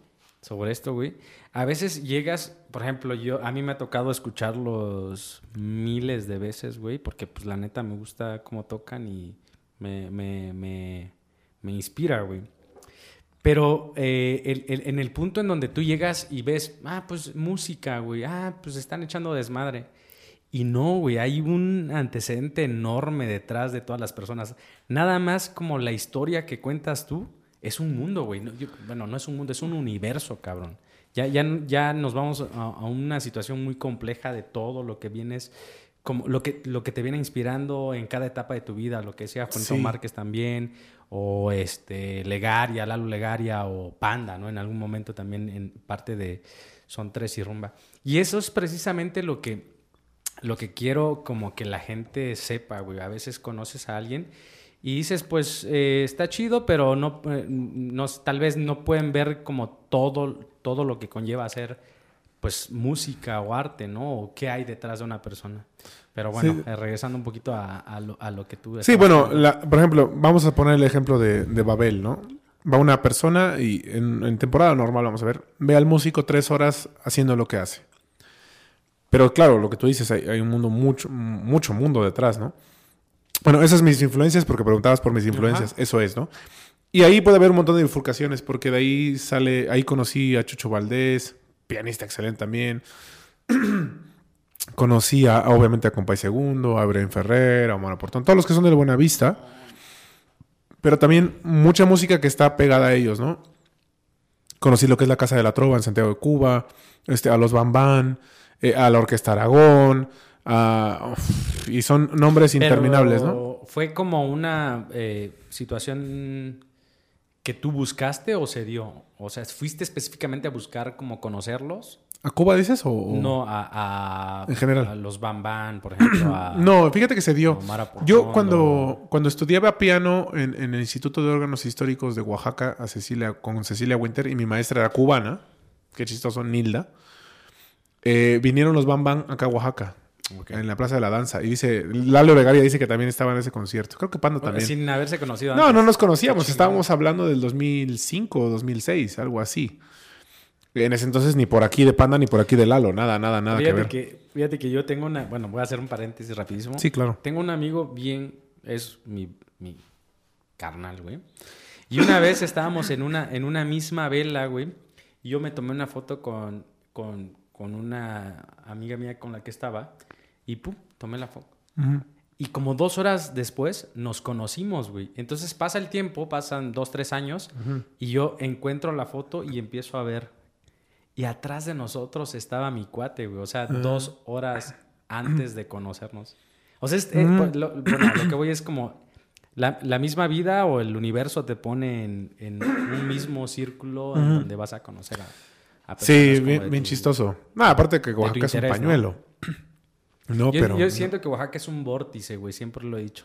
sobre esto, güey. A veces llegas, por ejemplo, yo, a mí me ha tocado escucharlos miles de veces, güey, porque pues la neta me gusta cómo tocan y me, me, me, me inspira, güey. Pero eh, el- el- en el punto en donde tú llegas y ves, ah, pues música, güey, ah, pues están echando desmadre. Y no, güey, hay un antecedente enorme detrás de todas las personas. Nada más como la historia que cuentas tú, es un mundo, güey. No, bueno, no es un mundo, es un universo, cabrón. Ya, ya, ya nos vamos a, a una situación muy compleja de todo lo que vienes, como lo que, lo que te viene inspirando en cada etapa de tu vida, lo que decía Juanito Sí. Márquez también, o este Legaria, Lalo Legaria, o Panda, ¿no? En algún momento también en parte de Son Tres y Rumba. Y eso es precisamente lo que lo que quiero como que la gente sepa, güey. A veces conoces a alguien y dices, pues eh, está chido, pero no, eh, no, tal vez no pueden ver como todo, todo lo que conlleva hacer pues música o arte, ¿no? O qué hay detrás de una persona. Pero bueno, Sí. eh, regresando un poquito a, a lo, a lo que tú... Sí, bueno, la- por ejemplo, vamos a poner el ejemplo de, de Babel, ¿no? Va una persona y en, en temporada normal, vamos a ver, ve al músico tres horas haciendo lo que hace. Pero claro, lo que tú dices, hay, hay un mundo, mucho, mucho mundo detrás, ¿no? Bueno, esas mis influencias, porque preguntabas por mis influencias, eso es, ¿no? Y ahí puede haber un montón de bifurcaciones, porque de ahí sale, ahí conocí a Chucho Valdés, pianista excelente también. conocí a, obviamente a Compay Segundo, a Brian Ferrer, a Omar Portón, todos los que son del Buenavista. Pero también mucha música que está pegada a ellos, ¿no? Conocí lo que es la Casa de la Trova en Santiago de Cuba, este, a los Bambán, eh, a la Orquesta Aragón, a- uf, y son nombres Pero interminables, ¿no? ¿Fue como una eh, situación que tú buscaste o se dio? O sea, ¿fuiste específicamente a buscar como conocerlos? ¿A Cuba dices o...? o- No a, a- En general. a los Bambán, por ejemplo. a- No, fíjate que se dio. Yo cuando, cuando estudiaba piano en, en el Instituto de Órganos Históricos de Oaxaca a Cecilia, con Cecilia Winter y mi maestra era cubana, qué chistoso, Nilda, eh, vinieron los Bam Bam acá a Oaxaca, en la Plaza de la Danza. Y dice, Lalo Vegaria dice que también estaba en ese concierto. Creo que Pando también. Sin haberse conocido No, antes. no nos conocíamos. Estábamos hablando del 2005 o 2006, algo así. En ese entonces ni por aquí de Panda ni por aquí de Lalo. Nada, nada, nada que Fíjate ver. que, fíjate que yo tengo una... Bueno, voy a hacer un paréntesis rapidísimo. Sí, claro. Tengo un amigo bien... Es mi, mi carnal, güey. Y una vez estábamos en una, en una misma vela, güey. Y yo me tomé una foto con, con, con una amiga mía con la que estaba. Y pum, tomé la foto. Y como dos horas después nos conocimos, güey. Entonces pasa el tiempo, pasan dos, tres años, y yo encuentro la foto y empiezo a ver. Y atrás de nosotros estaba mi cuate, güey. O sea, dos horas antes de conocernos. O sea, es- eh, pues, lo, bueno, lo que voy es como la, la misma vida o el universo te pone en, en un mismo círculo en donde vas a conocer a, Sí, bien, de bien tu- chistoso. No, aparte que Oaxaca es un pañuelo. ¿no? Yo, pero. yo siento que Oaxaca es un vórtice, güey. Siempre lo he dicho.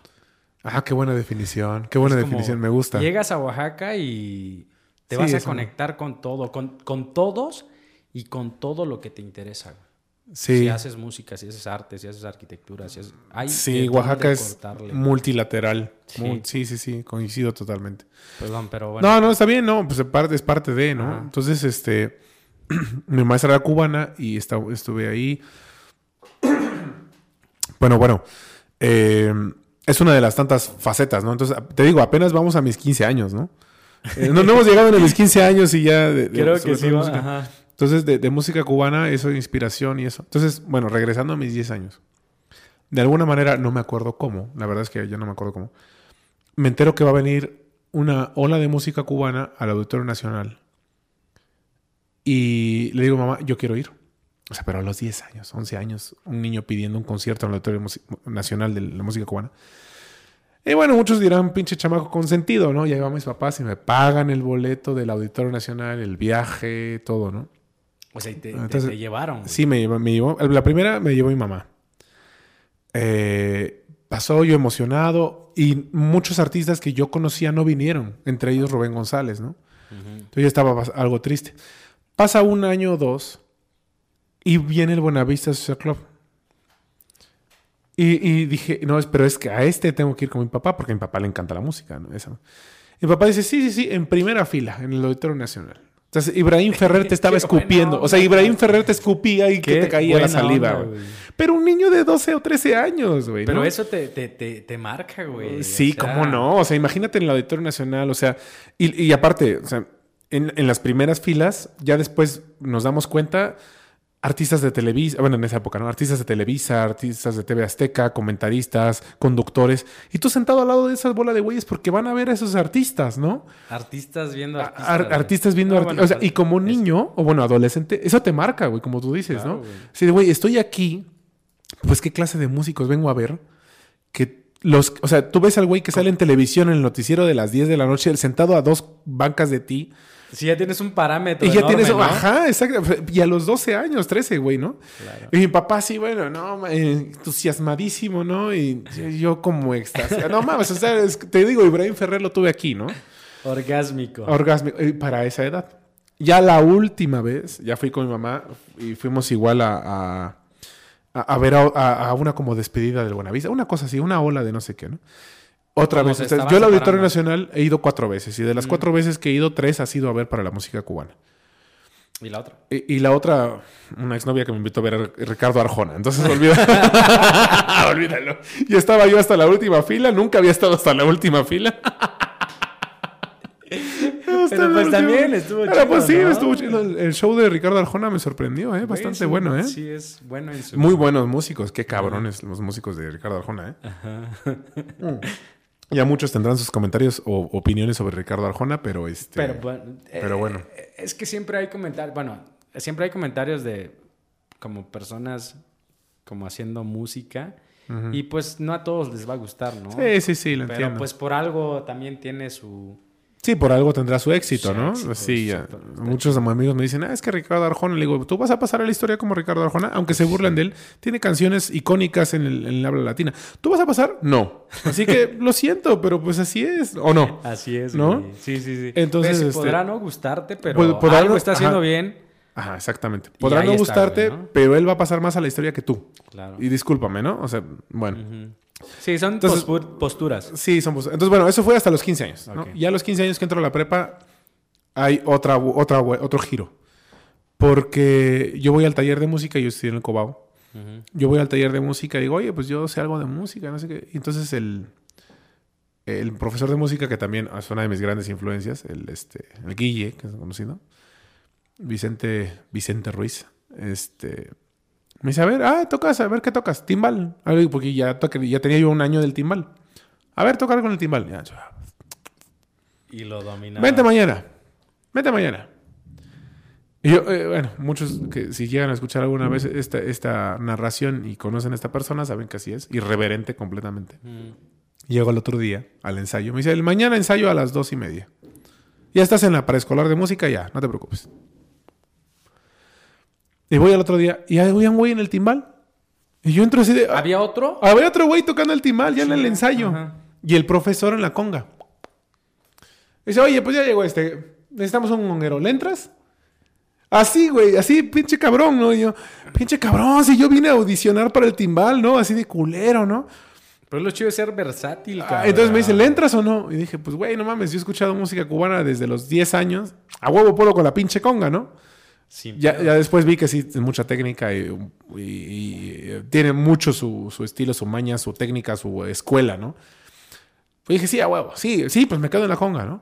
Ah, qué buena definición. Qué buena Es definición, me gusta. Llegas a Oaxaca y te Sí, vas a un- conectar con todo, con, con todos y con todo lo que te interesa. güey. Sí. Si haces música, si haces arte, si haces arquitectura, si haces... hay Sí, Oaxaca es cortarle. multilateral. Sí. Sí. sí, sí, coincido totalmente. Perdón, pero bueno. No, no, está bien, no, pues es parte, es parte de, ¿no? Ajá. Entonces, este, mi maestra era cubana y estuve ahí. Bueno, bueno, eh, es una de las tantas facetas, ¿no? Entonces, te digo, apenas vamos a mis 15 años, ¿no? Eh, no, no hemos llegado a mis 15 años y ya... de- de- Creo que sí. va- ajá. Entonces, de, de música cubana, eso de inspiración y eso. Entonces, bueno, regresando a mis 10 años. De alguna manera, no me acuerdo cómo. La verdad es que yo no me acuerdo cómo. Me entero que va a venir una ola de música cubana al Auditorio Nacional. Y le digo, mamá, yo quiero ir. O sea, pero a los 10 años, 11 años, un niño pidiendo un concierto en el Auditorio Nacional de la Música Cubana. Y bueno, muchos dirán, pinche chamaco consentido, ¿no? Ya iban mis papás y me pagan el boleto del Auditorio Nacional, el viaje, todo, ¿no? O sea, y te, te- Entonces, te llevaron. Sí, me llevó, me llevó. La primera me llevó mi mamá. Eh, pasó yo emocionado y muchos artistas que yo conocía no vinieron, entre ellos Rubén González, ¿no? Entonces yo estaba algo triste. Pasa un año o dos y viene el Buenavista Social Club. Y, y dije, no, pero es que a este tengo que ir con mi papá porque a mi papá le encanta la música, ¿no? Esa- Mi papá dice, sí, sí, sí, en primera fila, en el Auditorio Nacional. Entonces Ibrahim Ferrer te estaba escupiendo. O sea. Ibrahim Ferrer te escupía y que te caía la saliva, onda, güey. güey. Pero un niño de 12 o 13 años, güey. Pero ¿no? eso te, te, te, te marca, güey. Sí, o sea, cómo no. O sea, imagínate en el Auditorio Nacional, o sea, y, y aparte, o sea, en, en las primeras filas, ya después nos damos cuenta, artistas de Televisa, bueno, en esa época, ¿no? Artistas de Televisa, artistas de TV Azteca, comentaristas, conductores, y tú sentado al lado de esas bolas de güeyes porque van a ver a esos artistas, ¿no? Artistas viendo artistas. Ar- artistas viendo Ah, arti- bueno, o sea, pues, y como es- niño, o bueno, adolescente, eso te marca, güey, como tú dices, Claro, ¿no? güey. Sí, güey, estoy aquí, pues qué clase de músicos vengo a ver que los, o sea, tú ves al güey que sale en televisión en el noticiero de las 10 de la noche sentado a dos bancas de ti Sí, ya tienes un parámetro. y ya enorme, tienes, ¿no? ajá, exacto, y a los 12 años, 13, güey, ¿no? Claro. Y mi papá sí, bueno, no, eh, entusiasmadísimo, ¿no? Y yo como extasiado. No mames, o sea, es- te digo, Ibrahim Ferrer lo tuve aquí, ¿no? Orgásmico. Orgásmico. eh, Para esa edad. Ya la última vez, ya fui con mi mamá y fuimos igual a, a, a- a ver a una como despedida del Buenavista. Una cosa así, una ola de no sé qué, ¿no? Otra vez. yo al Auditorio. Nacional he ido cuatro veces y de las Mm. cuatro veces que he ido, tres ha sido a ver para la música cubana. Y la otra. Y, y la otra, una exnovia que me invitó a ver a Ricardo Arjona. Entonces, olvida- olvídalo. Y estaba yo hasta la última fila. Nunca había estado hasta la última fila. Pero pues también estuvo Pero chido, pues sí, ¿no? estuvo chido. El, show de Ricardo Arjona me sorprendió, ¿eh? Bastante sí, bueno, ¿eh? Sí, es bueno en su... Muy buenos músicos. Qué cabrones los músicos de Ricardo Arjona, ¿eh? Ajá. Ya muchos tendrán sus comentarios o opiniones sobre Ricardo Arjona, pero este... Pero, bueno, eh, pero bueno. Es que siempre hay comentarios, bueno, siempre hay comentarios de como personas como haciendo música y pues no a todos les va a gustar, ¿no? Sí, sí, sí, lo Pero entiendo. pues por algo también tiene su... Sí, por algo tendrá su éxito, Su ¿no? éxito, sí, ya. súper, está muchos amigos me dicen, ah, es que Ricardo Arjona, le digo, tú vas a pasar a la historia como Ricardo Arjona, aunque se burlen de él, tiene canciones icónicas en el, en el habla latina. ¿Tú vas a pasar? No. Así que lo siento, pero pues así es, ¿o no? Así es, ¿no? Sí, sí, sí. Entonces, Pues, este- podrá no gustarte, pero Pod- podrá algo no- está haciendo ajá. bien. Ajá, exactamente. Podrá no gustarte, pero él va a pasar más a la historia que tú. Claro. Y discúlpame, ¿no? O sea, bueno. Sí, son Entonces- posturas. Sí, somos. Entonces, bueno, eso fue hasta los 15 años. Ya a los 15 años que entro a la prepa, hay otra, otra, otro giro. Porque yo voy al taller de música, yo estoy en el Cobao. Yo voy al taller de música y digo, oye, pues yo sé algo de música, no sé qué. Y entonces el, el profesor de música, que también es una de mis grandes influencias, el, este, el Guille, que es conocido, Vicente, Vicente Ruiz, este, me dice, a ver, ah, tocas, a ver qué tocas, timbal. A ver, porque ya, ya tenía yo un año del timbal. A ver, tocar con el timbal. Ya, yo, Y lo dominaba. Vente mañana. Vente mañana. Y yo, eh, bueno, muchos que si llegan a escuchar alguna vez esta, esta narración y conocen a esta persona, saben que así es, irreverente completamente. Mm. Llego al otro día al ensayo. Me dice, el mañana ensayo a las dos y media. Ya estás en la preescolar de música, ya, no te preocupes. Y voy al otro día, y hay un güey en el timbal. Y yo entro así de. "Ah, ¿Había otro? Había otro güey tocando el timbal ya en el ensayo. Ajá. Y el profesor en la conga. Dice, oye, pues ya llegó este. Necesitamos un conguero. ¿Le entras? Así, güey, así, pinche cabrón, ¿no? Y yo, pinche cabrón, si yo vine a audicionar para el timbal, ¿no? Así de culero, ¿no? Pero lo chido es ser versátil, Ah, cabrón. entonces me dice, ¿le entras o no? Y dije, pues, güey, no mames, yo he escuchado música cubana desde los 10 años. A huevo puedo con la pinche conga, ¿no? Ya, ya, después vi que sí, es mucha técnica y, tiene mucho su, su, estilo, su maña, su técnica, su escuela, ¿no? Y dije, sí, a huevo, sí, sí, pues me quedo en la conga, ¿no?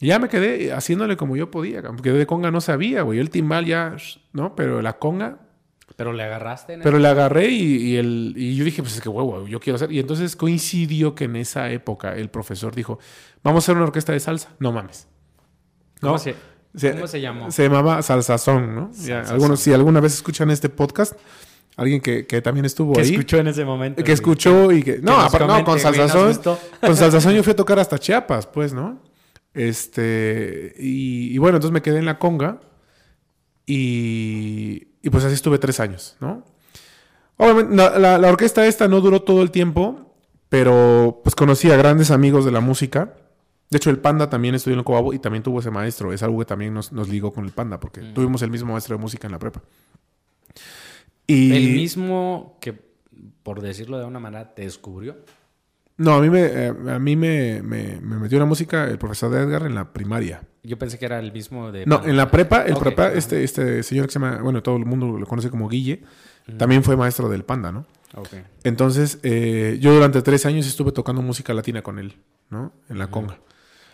Y ya me quedé haciéndole como yo podía, porque de conga no sabía, güey. El timbal ya, ¿no? Pero la conga... Pero le agarraste. pero le agarré y, el, y yo dije, pues es que huevo, yo quiero hacer. Y entonces coincidió que en esa época el profesor dijo, vamos a hacer una orquesta de salsa. No mames. ¿Cómo, se, ¿Cómo se llamó? Se llamaba Salsazón, ¿no? algunos, si alguna vez escuchan este podcast, alguien que, también estuvo ahí. Que escuchó en ese momento. Que escuchó y que. No, no con Salsazón. Con Salsazón yo fui a tocar hasta Chiapas, pues, ¿no? Este. Y, bueno, entonces me quedé en la conga. Y, y pues así estuve tres años, ¿no? Obviamente, la, la, orquesta esta no duró todo el tiempo, pero pues conocí a grandes amigos de la música. De hecho, el Panda también estudió en el Cobabo y también tuvo ese maestro. Es algo que también nos, nos ligó con el Panda, porque mm. tuvimos el mismo maestro de música en la prepa. El mismo que, por decirlo de una manera, te descubrió. No, a mí me, eh, a mí me, me, metió la música el profesor de Edgar en la primaria. Yo pensé que era el mismo de... No, en la prepa, el prepa, este, este señor que se llama, bueno, todo el mundo lo conoce como Guille, también fue maestro del Panda, ¿no? Okay. Entonces, eh, yo durante tres años estuve tocando música latina con él, ¿no? En la conga.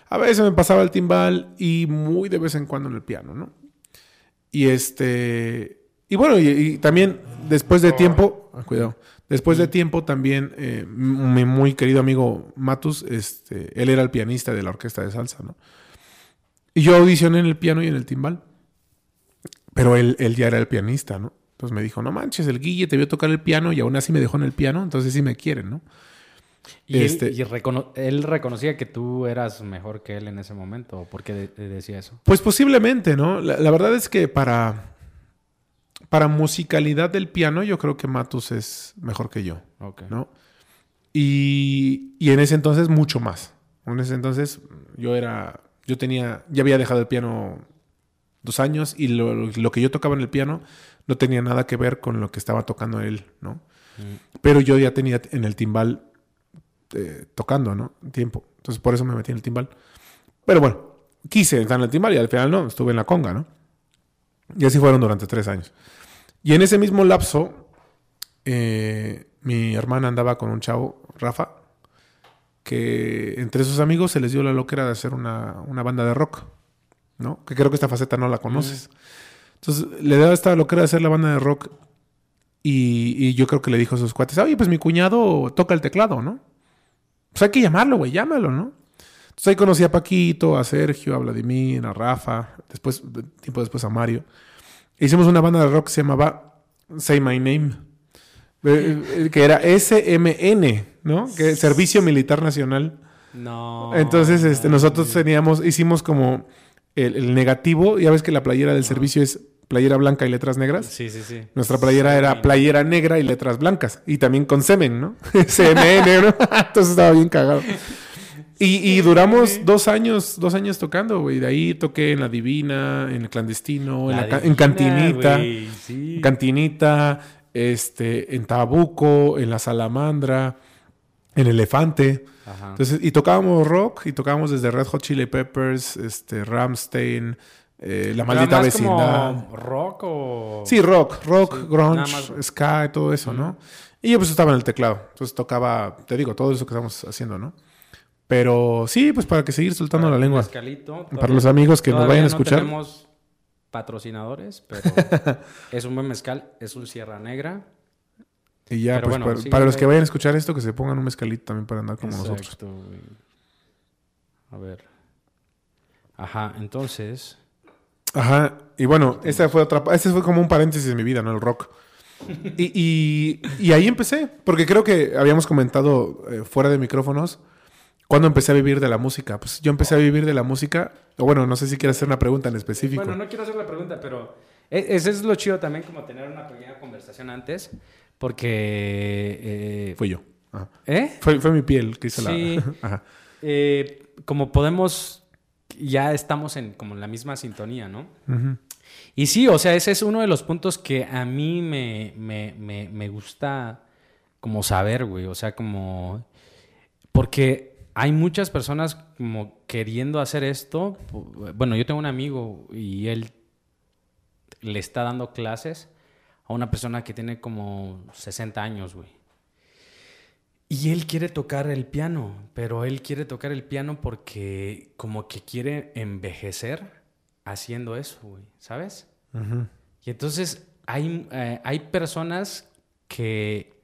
A veces me pasaba el timbal y muy de vez en cuando en el piano, ¿no? Y este... Y bueno, y, también después de tiempo, ah, cuidado, después de tiempo también eh, mi muy querido amigo Matus, este, él era el pianista de la orquesta de salsa, ¿no? Y yo audicioné en el piano y en el timbal. Pero él, él ya era el pianista, ¿no? Entonces me dijo, no manches, el Guille te vio tocar el piano y aún así me dejó en el piano, entonces sí me quieren, ¿no? ¿Y, este, él, reconocía que tú eras mejor que él en ese momento? ¿Por qué decía eso? Pues posiblemente, ¿no? La, verdad es que para, para musicalidad del piano yo creo que Matus es mejor que yo, ¿no? Y, y, en ese entonces mucho más. En ese entonces yo era, yo tenía, ya había dejado el piano dos años y lo, lo que yo tocaba en el piano no tenía nada que ver con lo que estaba tocando él, ¿no? Mm. Pero yo ya tenía en el timbal eh, tocando, ¿no? Tiempo. Entonces por eso me metí en el timbal. Pero bueno, quise entrar en el timbal y al final no, estuve en la conga, ¿no? Y así fueron durante tres años. Y en ese mismo lapso, eh, mi hermana andaba con un chavo, Rafa, que entre sus amigos se les dio la loquera de hacer una, banda de rock, ¿no? Que creo que esta faceta no la conoces. Entonces le daba esta loquera de hacer la banda de rock y, y, yo creo que le dijo a sus cuates, oye, pues mi cuñado toca el teclado, ¿no? Pues hay que llamarlo, güey, llámalo, ¿no? Entonces ahí conocí a Paquito, a Sergio, a Vladimir, a Rafa, después, tiempo después a Mario. Hicimos una banda de rock que se llamaba Say My Name, eh, eh, que era SMN, ¿no? Que es Servicio Militar Nacional. No. Entonces, este, nosotros teníamos, hicimos como el, el, negativo, ya ves que la playera del servicio es playera blanca y letras negras. Sí, sí, sí. Nuestra playera era playera negra y letras blancas. Y también con semen, ¿no? CMN, ¿no? Entonces estaba bien cagado. Y, duramos dos años, dos años tocando, güey. De ahí toqué en La Divina, en El Clandestino, en, Cantinita. Cantinita, este, en Tabuco, en La Salamandra, en Elefante. Entonces, y tocábamos rock, y tocábamos desde Red Hot Chili Peppers, este, Ramstein, eh, la maldita vecindad. Como ¿Rock o.? Sí, rock, rock, grunge, ska, todo eso, ¿no? Y yo pues estaba en el teclado. Entonces tocaba, te digo, todo eso que estamos haciendo, ¿no? Pero sí, pues para que seguir soltando la lengua. para los amigos que nos vayan a escuchar. No tenemos patrocinadores, pero es un buen mezcal, es un Sierra Negra. Y ya, pues para, los que vayan a escuchar esto, que se pongan un mezcalito también para andar como nosotros. A ver. Ajá, entonces. Ajá. Y bueno, esta fue otra. Este fue como un paréntesis de mi vida, ¿no? El rock. Y, y, ahí empecé. Porque creo que habíamos comentado eh, fuera de micrófonos. ¿Cuándo empecé a vivir de la música? Pues yo empecé a vivir de la música. O bueno, no sé si quieres hacer una pregunta en específico. Bueno, no quiero hacer la pregunta, pero e, ese es lo chido también, como tener una pequeña conversación antes. Porque. Eh, Fui yo. ¿Eh? Fue, fue mi piel que hizo sí. la. Ajá. Eh, como podemos ya estamos en como la misma sintonía, ¿no? Y sí, o sea, ese es uno de los puntos que a mí me, me, gusta como saber, güey. O sea, como... Porque hay muchas personas como queriendo hacer esto. Bueno, yo tengo un amigo y él le está dando clases a una persona que tiene como 60 años, güey. Y él quiere tocar el piano, pero él quiere tocar el piano porque como que quiere envejecer haciendo eso, güey, ¿sabes? Y entonces hay, eh, hay personas que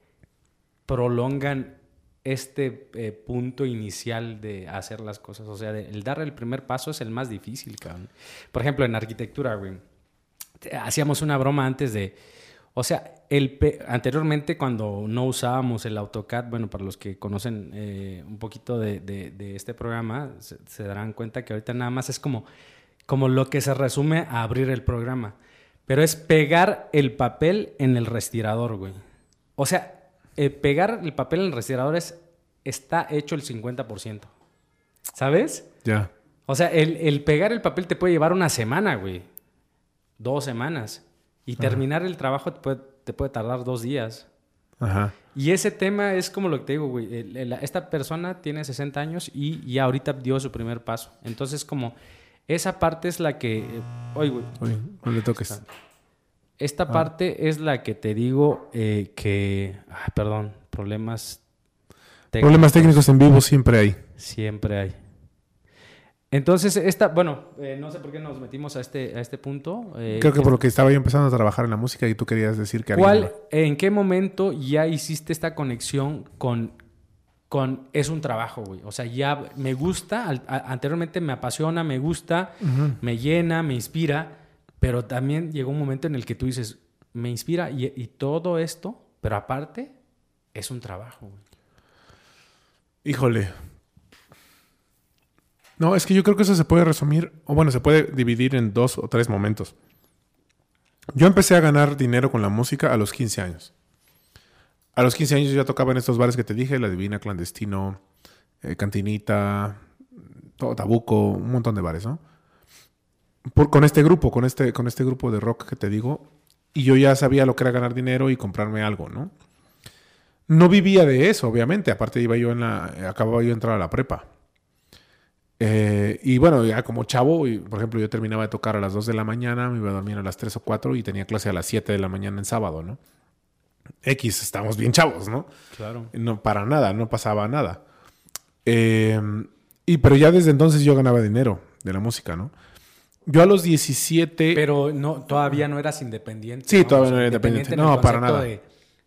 prolongan este eh, punto inicial de hacer las cosas. O sea, el dar el primer paso es el más difícil, cabrón. Por ejemplo, en arquitectura, güey, hacíamos una broma antes de... O sea, el anteriormente cuando no usábamos el AutoCAD, bueno, para los que conocen eh, un poquito de, este programa, se, darán cuenta que ahorita nada más es como, como lo que se resume a abrir el programa. Pero es pegar el papel en el respirador, güey. O sea, eh, pegar el papel en el respirador es, está hecho el 50%. ¿Sabes? Ya. O sea, el, el pegar el papel te puede llevar una semana, güey. Dos semanas. Y terminar el trabajo te puede, te puede, tardar dos días. Ajá. Y ese tema es como lo que te digo, güey. esta persona tiene 60 años y ya ahorita dio su primer paso. Entonces, como esa parte es la que. Eh, oye, güey. Oye, no le toques. Esta ah. parte es la que te digo eh, que. perdón, problemas técnicos. Problemas técnicos en vivo siempre hay. Siempre hay. Entonces, esta, bueno, eh, no sé por qué nos metimos a este, a este punto. Eh, Creo que por lo que estaba yo empezando a trabajar en la música y tú querías decir que... ¿Cuál, ¿En qué momento ya hiciste esta conexión con, con es un trabajo, güey? O sea, ya me gusta, anteriormente me apasiona, me gusta, me llena, me inspira, pero también llegó un momento en el que tú dices, me inspira y, y todo esto, pero aparte, es un trabajo, güey. Híjole, no, es que yo creo que eso se puede resumir, o bueno, se puede dividir en dos o tres momentos. Yo empecé a ganar dinero con la música a los 15 años. A los 15 años yo ya tocaba en estos bares que te dije, La Divina, Clandestino, eh, Cantinita, Tabuco, un montón de bares, ¿no? con este grupo, con este, con este grupo de rock que te digo, y yo ya sabía lo que era ganar dinero y comprarme algo, ¿no? No vivía de eso, obviamente, aparte iba yo en la, acababa yo de entrar a la prepa. Eh, y bueno, ya como chavo, y, por ejemplo, yo terminaba de tocar a las 2 de la mañana, me iba a dormir a las 3 o 4 y tenía clase a las 7 de la mañana en sábado, ¿no? X, estamos bien chavos, ¿no? Claro. No, para nada, no pasaba nada. Eh, y pero ya desde entonces yo ganaba dinero de la música, ¿no? Yo a los 17... Pero no, todavía no eras independiente. Sí, todavía no era independiente. No, para nada.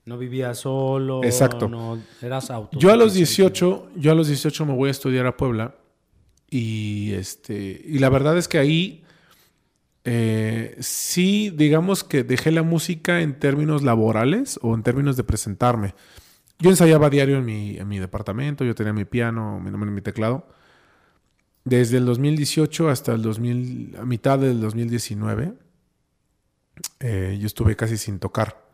no vivías solo. Exacto. No eras auto. Yo a los 18, yo a los 18 me voy a estudiar a Puebla y, este, y la verdad es que ahí eh, sí, digamos que dejé la música en términos laborales o en términos de presentarme. Yo ensayaba diario en mi, en mi departamento, yo tenía mi piano, mi, mi teclado. Desde el 2018 hasta el 2000, a mitad del 2019, eh, yo estuve casi sin tocar.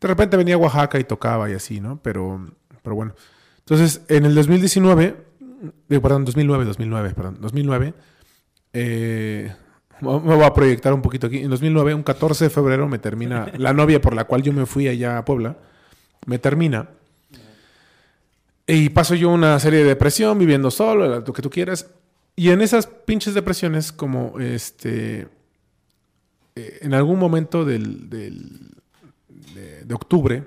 De repente venía a Oaxaca y tocaba y así, ¿no? Pero, pero bueno. Entonces, en el 2019 perdón, 2009, 2009, perdón, 2009, eh, me voy a proyectar un poquito aquí. En 2009, un 14 de febrero, me termina la novia por la cual yo me fui allá a Puebla, me termina. Y paso yo una serie de depresión, viviendo solo, lo que tú quieras. Y en esas pinches depresiones, como este. Eh, en algún momento del, del de, de, octubre,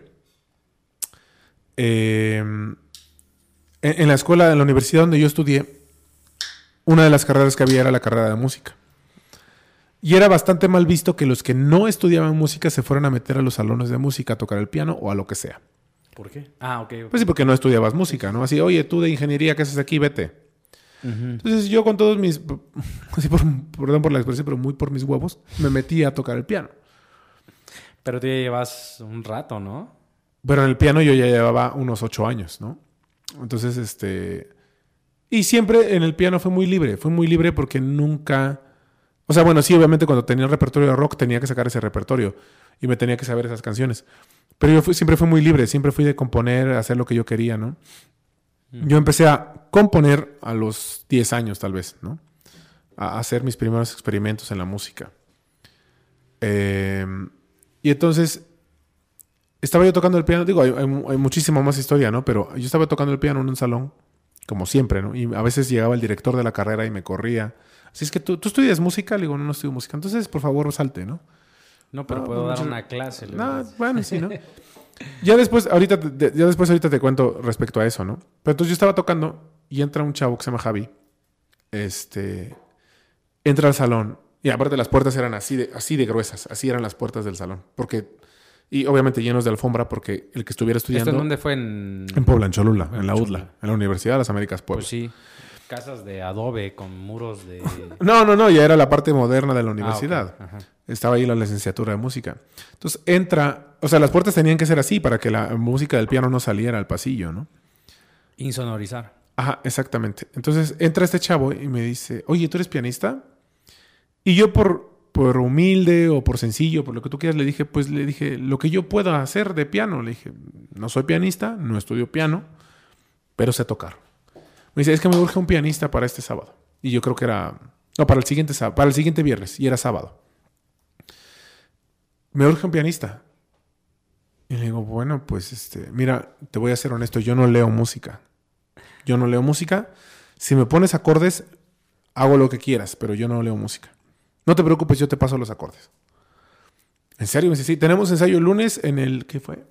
eh, en, la escuela, en la universidad donde yo estudié, una de las carreras que había era la carrera de música. Y era bastante mal visto que los que no estudiaban música se fueran a meter a los salones de música a tocar el piano o a lo que sea. ¿Por qué? Ah, ok. Pues sí, porque no estudiabas música, ¿no? Así, oye, tú de ingeniería, ¿qué haces aquí? Vete. Entonces yo con todos mis, así por, perdón por la expresión, pero muy por mis huevos, me metí a tocar el piano. Pero tú ya llevas un rato, ¿no? Pero en el piano yo ya llevaba unos ocho años, ¿no? Entonces, este... Y siempre en el piano fue muy libre, fue muy libre porque nunca... O sea, bueno, sí, obviamente cuando tenía el repertorio de rock tenía que sacar ese repertorio y me tenía que saber esas canciones. Pero yo siempre fui muy libre, siempre fui de componer, hacer lo que yo quería, ¿no? Yo empecé a componer a los 10 años, tal vez, ¿no? A hacer mis primeros experimentos en la música. Em, y entonces estaba yo tocando el piano, digo, hay, muchísima más historia, ¿no? Pero yo estaba tocando el piano en un salón, como siempre, ¿no? Y a veces llegaba el director de la carrera y me corría. Así es que tú, tú estudias música, le digo, no, no estudio música. Entonces, por favor, salte, ¿no? No, pero puedo dar una clase. No, bueno, sí, ¿no? ya después, ahorita, ya después ahorita te cuento respecto a eso, ¿no? Pero entonces yo estaba tocando y entra un chavo que se llama Javi. Este, entra al salón y aparte las puertas eran así de, así de gruesas, así eran las puertas del salón, porque y obviamente llenos de alfombra porque el que estuviera estudiando. ¿Esto en dónde fue? En, en Puebla, en Cholula, en, la UDLA, en la Universidad de las Américas Puebla. Pues sí. Casas de adobe con muros de. no, no, no, ya era la parte moderna de la ah, universidad. Estaba ahí la licenciatura de música. Entonces entra, o sea, las puertas tenían que ser así para que la música del piano no saliera al pasillo, ¿no? Insonorizar. Ajá, exactamente. Entonces entra este chavo y me dice, oye, ¿tú eres pianista? Y yo por, por humilde o por sencillo, por lo que tú quieras, le dije, pues le dije, lo que yo pueda hacer de piano. Le dije, no soy pianista, no estudio piano, pero sé tocar. Me dice, es que me urge un pianista para este sábado. Y yo creo que era, no, para el siguiente, para el siguiente viernes, y era sábado. Me urge un pianista. Y le digo, bueno, pues este, mira, te voy a ser honesto, yo no leo música. Yo no leo música. Si me pones acordes, hago lo que quieras, pero yo no leo música. No te preocupes, yo te paso los acordes. ¿En serio? Me dice, sí, tenemos ensayo el lunes en el, ¿qué fue?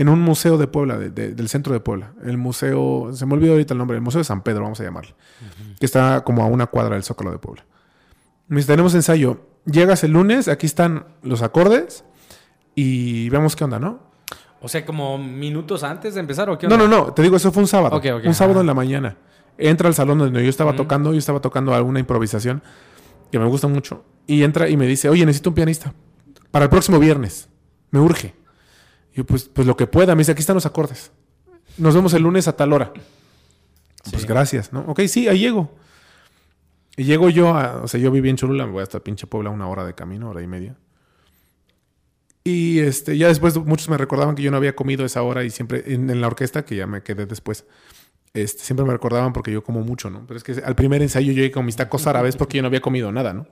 en un museo de Puebla, del centro de Puebla. El museo, se me olvidó ahorita el nombre, el Museo de San Pedro, vamos a llamarle. Que está como a una cuadra del Zócalo de Puebla. Me tenemos ensayo. Llegas el lunes, aquí están los acordes y vemos qué onda, ¿no? O sea, como minutos antes de empezar o qué onda? No, no, no, te digo, eso fue un sábado. Un sábado en la mañana. Entra al salón donde yo estaba tocando, yo estaba tocando alguna improvisación que me gusta mucho. Y entra y me dice, oye, necesito un pianista. Para el próximo viernes. Me urge. Y pues, pues lo que pueda. Me dice, aquí están los acordes. Nos vemos el lunes a tal hora. Pues gracias, ¿no? Ok, sí, ahí llego. Y llego yo a, o sea, yo viví en Cholula, me voy hasta pinche Puebla una hora de camino, hora y media. Y este, ya después muchos me recordaban que yo no había comido esa hora y siempre en, la orquesta, que ya me quedé después, este, siempre me recordaban porque yo como mucho, ¿no? Pero es que al primer ensayo yo llegué con mis tacos árabes porque yo no había comido nada, ¿no?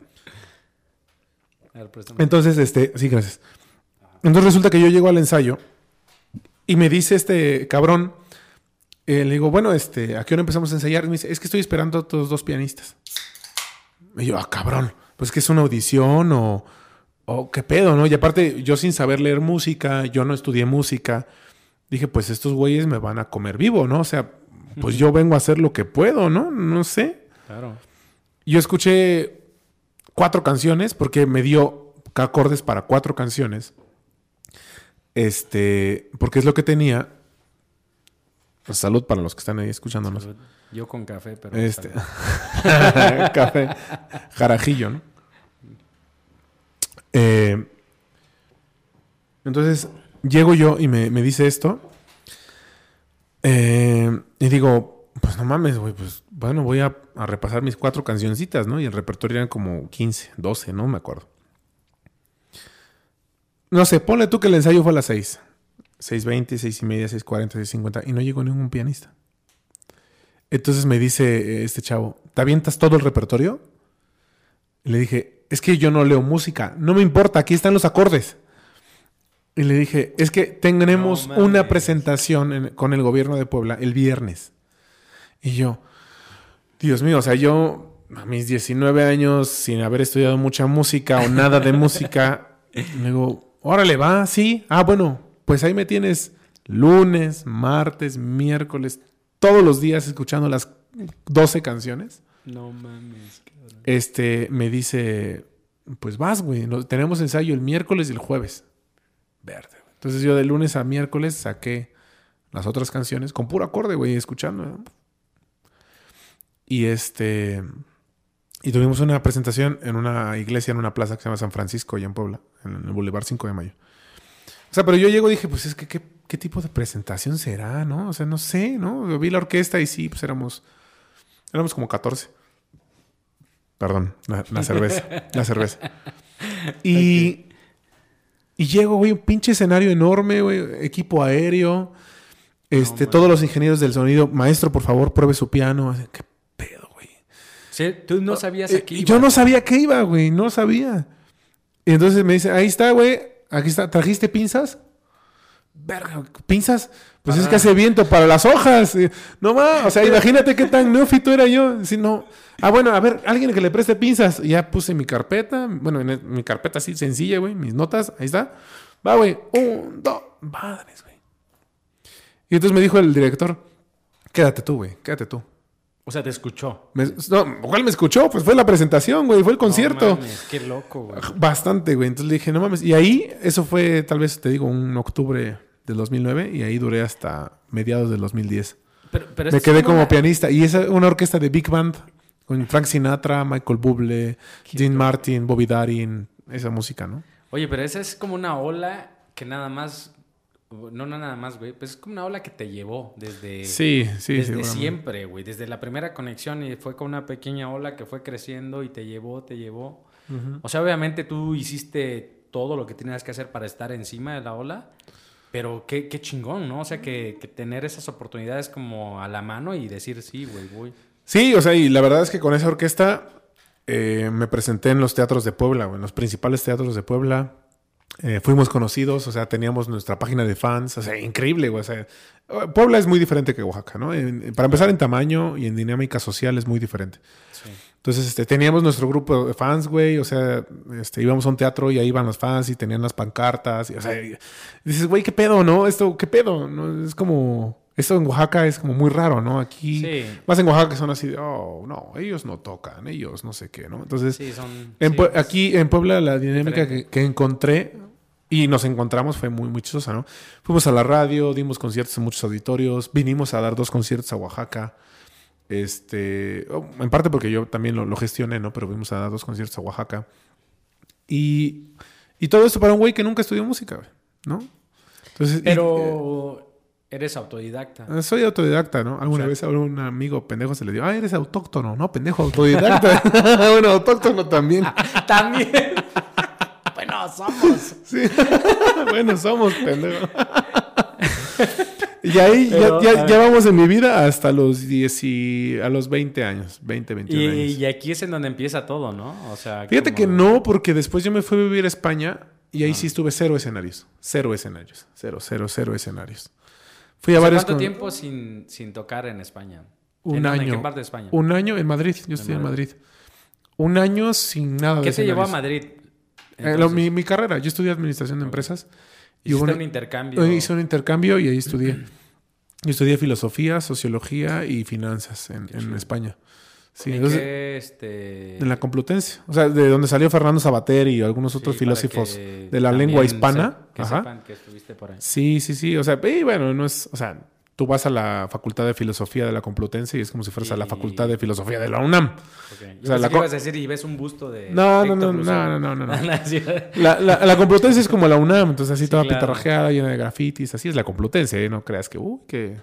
Entonces, este, sí, gracias. Entonces resulta que yo llego al ensayo y me dice este cabrón, eh, le digo, bueno, este, ¿a qué hora empezamos a ensayar? Y me dice, es que estoy esperando a todos dos pianistas. Y yo, ah, cabrón, pues que es una audición o, o qué pedo, ¿no? Y aparte, yo sin saber leer música, yo no estudié música, dije, pues estos güeyes me van a comer vivo, ¿no? O sea, pues yo vengo a hacer lo que puedo, ¿no? No sé. Claro. Yo escuché cuatro canciones porque me dio acordes para cuatro canciones. Este, porque es lo que tenía. Pues, salud para los que están ahí escuchándonos. Yo con café, pero. Este. café. Jarajillo, ¿no? Eh, entonces, llego yo y me, dice esto. Eh, y digo, pues no mames, güey, pues bueno, voy a, repasar mis cuatro cancioncitas, ¿no? Y el repertorio eran como 15, 12, no me acuerdo. No sé, ponle tú que el ensayo fue a las 6. 6.20, 6 y media, 6.40, 6.50 y no llegó ningún pianista. Entonces me dice eh, este chavo, ¿te avientas todo el repertorio? Le dije, es que yo no leo música, no me importa, aquí están los acordes. Y le dije, es que tenemos una presentación con el gobierno de Puebla el viernes. Y yo, Dios mío, o sea, yo a mis 19 años, sin haber estudiado mucha música o nada de música, le digo, Órale, va, sí. Ah, bueno, pues ahí me tienes lunes, martes, miércoles, todos los días escuchando las 12 canciones. No mames. Este, me dice, pues vas, güey, tenemos ensayo el miércoles y el jueves. Verde. Entonces yo de lunes a miércoles saqué las otras canciones con puro acorde, güey, escuchando. Y este... Y tuvimos una presentación en una iglesia, en una plaza que se llama San Francisco, allá en Puebla, en el Boulevard 5 de Mayo. O sea, pero yo llego y dije, pues es que, ¿qué, tipo de presentación será, no? O sea, no sé, ¿no? Yo vi la orquesta y sí, pues éramos, éramos como 14. Perdón, la, cerveza, la cerveza. Y, y llego, güey, un pinche escenario enorme, güey, equipo aéreo, este, todos los ingenieros del sonido, maestro, por favor, pruebe su piano. ¿Qué tú no sabías a qué iba. Yo no sabía qué iba, güey. No sabía. Y entonces me dice, ahí está, güey. Aquí está. ¿Trajiste pinzas? verga, pinzas, pues es que hace viento para las hojas. No más, o sea, imagínate qué tan neófito era yo. Si no, ah, bueno, a ver, alguien que le preste pinzas. Ya puse mi carpeta, bueno, en mi carpeta así sencilla, güey, mis notas, ahí está. Va, güey, un, dos, madres, güey. Y entonces me dijo el director, quédate tú, güey, quédate tú. O sea, te escuchó. no, ¿cuál me escuchó? Pues fue la presentación, güey, fue el concierto. No qué loco, güey. Bastante, güey. Entonces le dije, no mames. Y ahí, eso fue, tal vez te digo, un octubre del 2009 y ahí duré hasta mediados del 2010. Pero, me quedé como pianista y es una orquesta de big band con Frank Sinatra, Michael Bublé, Dean Martin, Bobby Darin, esa música, ¿no? Oye, pero esa es como una ola que nada más no, no, nada más, güey. Pues es como una ola que te llevó desde, sí, sí, desde siempre, güey. Desde la primera conexión y fue con una pequeña ola que fue creciendo y te llevó, te llevó. O sea, obviamente tú hiciste todo lo que tenías que hacer para estar encima de la ola. Pero qué, qué chingón, ¿no? O sea, que, que, tener esas oportunidades como a la mano y decir, sí, güey, voy. Sí, o sea, y la verdad es que con esa orquesta eh, me presenté en los teatros de Puebla, en los principales teatros de Puebla. Eh, fuimos conocidos, o sea, teníamos nuestra página de fans, o sea, increíble, güey. O sea, Puebla es muy diferente que Oaxaca, ¿no? para empezar, en tamaño y en dinámica social es muy diferente. Sí. Entonces, este, teníamos nuestro grupo de fans, güey, o sea, este, íbamos a un teatro y ahí iban los fans y tenían las pancartas, y, o sea, dices, güey, ¿qué pedo, no? Esto, ¿qué pedo? ¿No? Es como, esto en Oaxaca es como muy raro, ¿no? Aquí, más en Oaxaca son así de, oh, no, ellos no tocan, ellos no sé qué, ¿no? Entonces, sí, son, aquí en Puebla la dinámica que, que, encontré y nos encontramos fue muy, muy chistosa, ¿no? Fuimos a la radio, dimos conciertos en muchos auditorios, vinimos a dar dos conciertos a Oaxaca. Este, oh, en parte porque yo también lo, gestioné, ¿no? Pero fuimos a dar dos conciertos a Oaxaca. Y, y todo esto para un güey que nunca estudió música, ¿no? Entonces, Pero eres autodidacta. Eh, soy autodidacta, ¿no? Alguna vez a un amigo pendejo se le dio, ah, eres autóctono, ¿no? Pendejo, autodidacta. bueno, autóctono también. también. bueno, somos. Sí. bueno, somos, pendejo. Y ahí ya, vamos en mi vida hasta los 10 y a los 20 años, 20, 21 y, años. Y aquí es en donde empieza todo, ¿no? O sea, Fíjate que no, porque después yo me fui a vivir a España y ahí ah. sí estuve cero escenarios. Cero escenarios. Cero, cero, cero escenarios. Fui a varios. ¿Cuánto tiempo sin, sin, tocar en España? Un año. ¿En qué parte de España? Un año en Madrid. Yo estoy en Madrid. Un año sin nada ¿Qué te llevó a Madrid? Eh, mi, mi, carrera. Yo estudié administración de empresas. Y Hiciste un intercambio. Hice un intercambio y ahí estudié. Yo estudié filosofía, sociología y finanzas en, España. Sí, entonces, este... En la Complutense. O sea, de donde salió Fernando Sabater y algunos otros filósofos de la lengua hispana. que sepan que estuviste por ahí. Sí, sí, sí. O sea, y bueno, no es... O sea, tú vas a la Facultad de Filosofía de la Complutense y es como si fueras a la Facultad de Filosofía de la UNAM. Okay. O sea, la... ibas a decir y ves un busto de... No, no, no, no, no, no, no, la, la, la, Complutense es como la UNAM, entonces así toda pitarrajeada, llena de grafitis, así es la Complutense, ¿eh? no creas que, uh, que,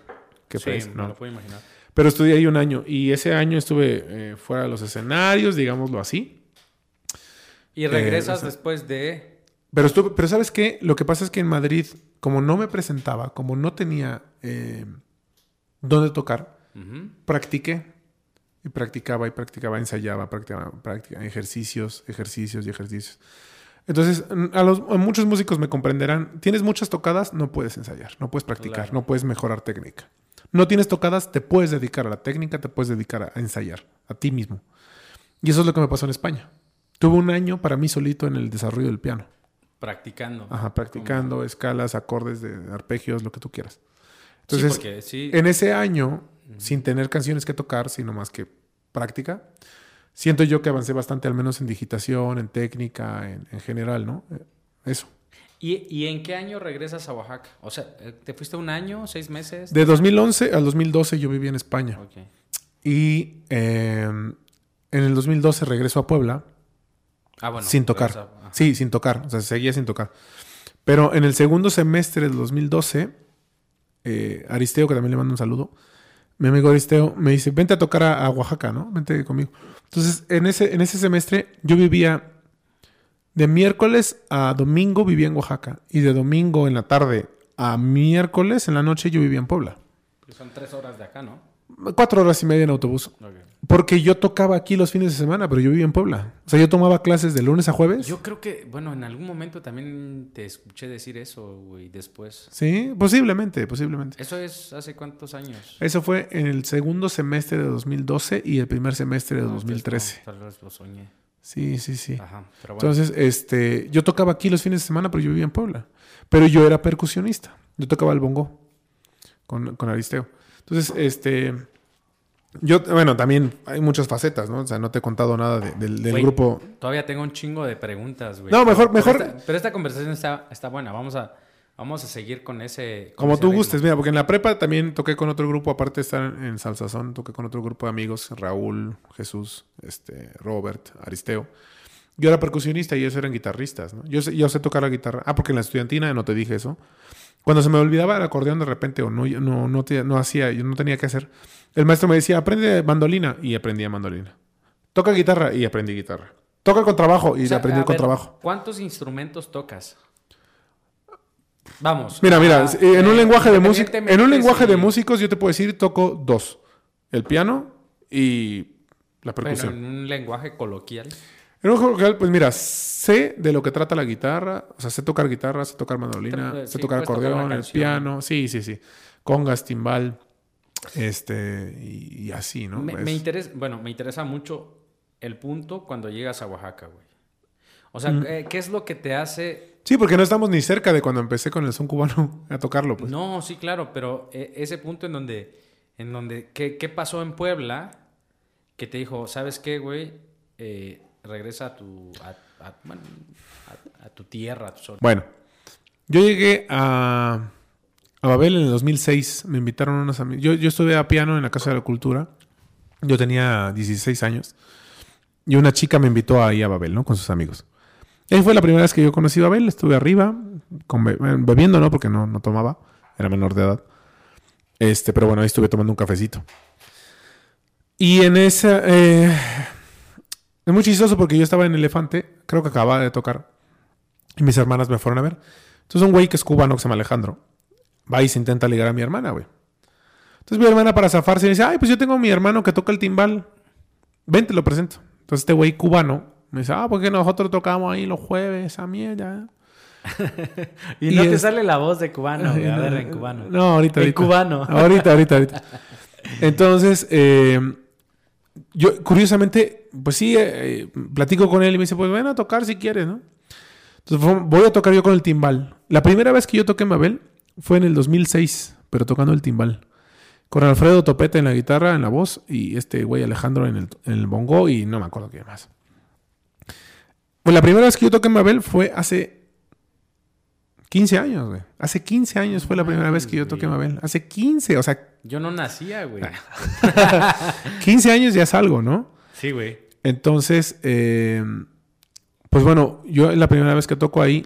que sí, no. me lo puedo imaginar. Pero estudié ahí un año y ese año estuve eh, fuera de los escenarios, digámoslo así. Y regresas eh, después de... Pero, estuve, pero ¿sabes qué? Lo que pasa es que en Madrid, como no me presentaba, como no tenía eh, dónde tocar, practiqué. Y practicaba y practicaba, ensayaba, practicaba, practicaba ejercicios, ejercicios y ejercicios. Entonces, a, los, muchos músicos me comprenderán, tienes muchas tocadas, no puedes ensayar, no puedes practicar, no puedes mejorar técnica. No tienes tocadas, te puedes dedicar a la técnica, te puedes dedicar a ensayar, a ti mismo. Y eso es lo que me pasó en España. Tuve un año para mí solito en el desarrollo del piano. Practicando. Ajá, practicando escalas, acordes de arpegios, lo que tú quieras. Entonces, en ese año, sin tener canciones que tocar, sino más que práctica, siento yo que avancé bastante, al menos en digitación, en técnica, en, general, ¿no? Eh, eso. ¿Y, en qué año regresas a Oaxaca? O sea, eh, ¿te fuiste un año, seis meses? De 2011 al 2012 yo viví en España. Y em, en el 2012 regreso a Puebla. Ah, bueno. Sin tocar. Sí, sin tocar. O sea, seguía sin tocar. Pero en el segundo semestre del 2012 eh, Aristeo, que también le mando un saludo, mi amigo Aristeo me dice, vente a tocar a, Oaxaca, ¿no? Vente conmigo. Entonces, en ese, en ese semestre yo vivía de miércoles a domingo vivía en Oaxaca y de domingo en la tarde a miércoles en la noche yo vivía en Puebla. Son tres horas de acá, ¿no? Cuatro horas y media en autobús. Porque yo tocaba aquí los fines de semana, pero yo vivía en Puebla. O sea, yo tomaba clases de lunes a jueves. Yo creo que, bueno, en algún momento también te escuché decir eso, güey, después. Sí, posiblemente, posiblemente. ¿Eso es hace cuántos años? Eso fue en el segundo semestre de 2012 y el primer semestre de No, entonces 2013. no, tal vez lo soñé. Sí, sí, sí. Ajá, pero bueno. Entonces, este, yo tocaba aquí los fines de semana, pero yo vivía en Puebla. Pero yo era percusionista. Yo tocaba el bongo con, con Aristeo. Entonces, este, yo, bueno, también hay muchas facetas, ¿no? O sea, no te he contado nada de- del, grupo. Todavía tengo un chingo de preguntas, güey. No, mejor- Pero mejor- esta- pero esta conversación está, está buena. Vamos a, vamos a seguir con ese. con Como ese tú ritmo. gustes, mira, porque en la prepa también toqué con otro grupo, aparte de estar en, en Salsazón, toqué con otro grupo de amigos, Raúl, Jesús, este, Robert, Aristeo. Yo era percusionista y ellos eran guitarristas, ¿no? Yo sé, yo sé tocar la guitarra. Ah, porque en la estudiantina no te dije eso. Cuando se me olvidaba el acordeón de repente o no, no, no, hacía, yo no tenía que hacer, el maestro me decía, aprende mandolina y aprendía mandolina. Toca guitarra y aprendí guitarra. Toca el contrabajo y O sea, aprendí ver, contrabajo. ¿Cuántos instrumentos tocas? Vamos. Mira, mira, ah, en un eh, lenguaje de música, en un lenguaje de si- músicos yo te puedo decir toco dos, el piano y la Bueno, percusión. en un lenguaje coloquial. Pues mira, sé de lo que trata la guitarra, o sea, sé tocar guitarra, sé tocar mandolina, Tra- sé sí, tocar acordeón, el piano, sí, sí, sí, congas, timbal, este y, y así, ¿no? Me, Es- me interesa, bueno, me interesa mucho el punto cuando llegas a Oaxaca, güey. O sea, ¿qué, qué es lo que te hace? Sí, porque no estamos ni cerca de cuando empecé con el son cubano a tocarlo, pues. No, sí, claro, pero eh, ese punto en donde, en donde, ¿qué, qué pasó en Puebla? Que te dijo, ¿sabes qué, güey? Eh, regresa a tu, a, a- a- a tu tierra, a tu sol. Bueno, yo llegué a, a Babel en el 2006. Me invitaron unos amigos. Yo, yo estuve a piano en la Casa de la Cultura. Yo tenía 16 años. Y una chica me invitó ahí a Babel, ¿no? Con sus amigos. Ahí fue la primera vez que yo conocí Babel. Estuve arriba, be- bebiendo, ¿no? Porque no, no tomaba. Era menor de edad. Este, pero bueno, ahí estuve tomando un cafecito. Y en esa... eh, es muy chistoso porque yo estaba en Elefante. Creo que acababa de tocar. Y mis hermanas me fueron a ver. Entonces un güey que es cubano, que se llama Alejandro, va y se intenta ligar a mi hermana, güey. Entonces mi hermana para zafarse dice, ay, pues yo tengo a mi hermano que toca el timbal. Ven, te lo presento. Entonces este güey cubano me dice, ah, porque nosotros tocamos ahí los jueves, a mierda. Y, y no te sale la voz de cubano, güey. A ver, en cubano. No, ahorita, En ahorita. cubano. Ahorita, ahorita, ahorita. Entonces, eh, yo curiosamente, pues sí, eh, platico con él y me dice, pues ven a tocar si quieres, ¿no? Entonces voy a tocar yo con el timbal. La primera vez que yo toqué Mabel fue en el 2006, pero tocando el timbal. Con Alfredo Topete en la guitarra, en la voz, y este güey Alejandro en el, en el bongo, y no me acuerdo qué más. Pues la primera vez que yo toqué Mabel fue hace 15 años, güey. Hace 15 años fue la primera vez que yo toqué Mabel. Hace 15, o sea, Yo no nacía, güey. 15 años ya es algo, ¿no? Sí, güey. Entonces, eh, pues bueno, yo la primera vez que toco ahí,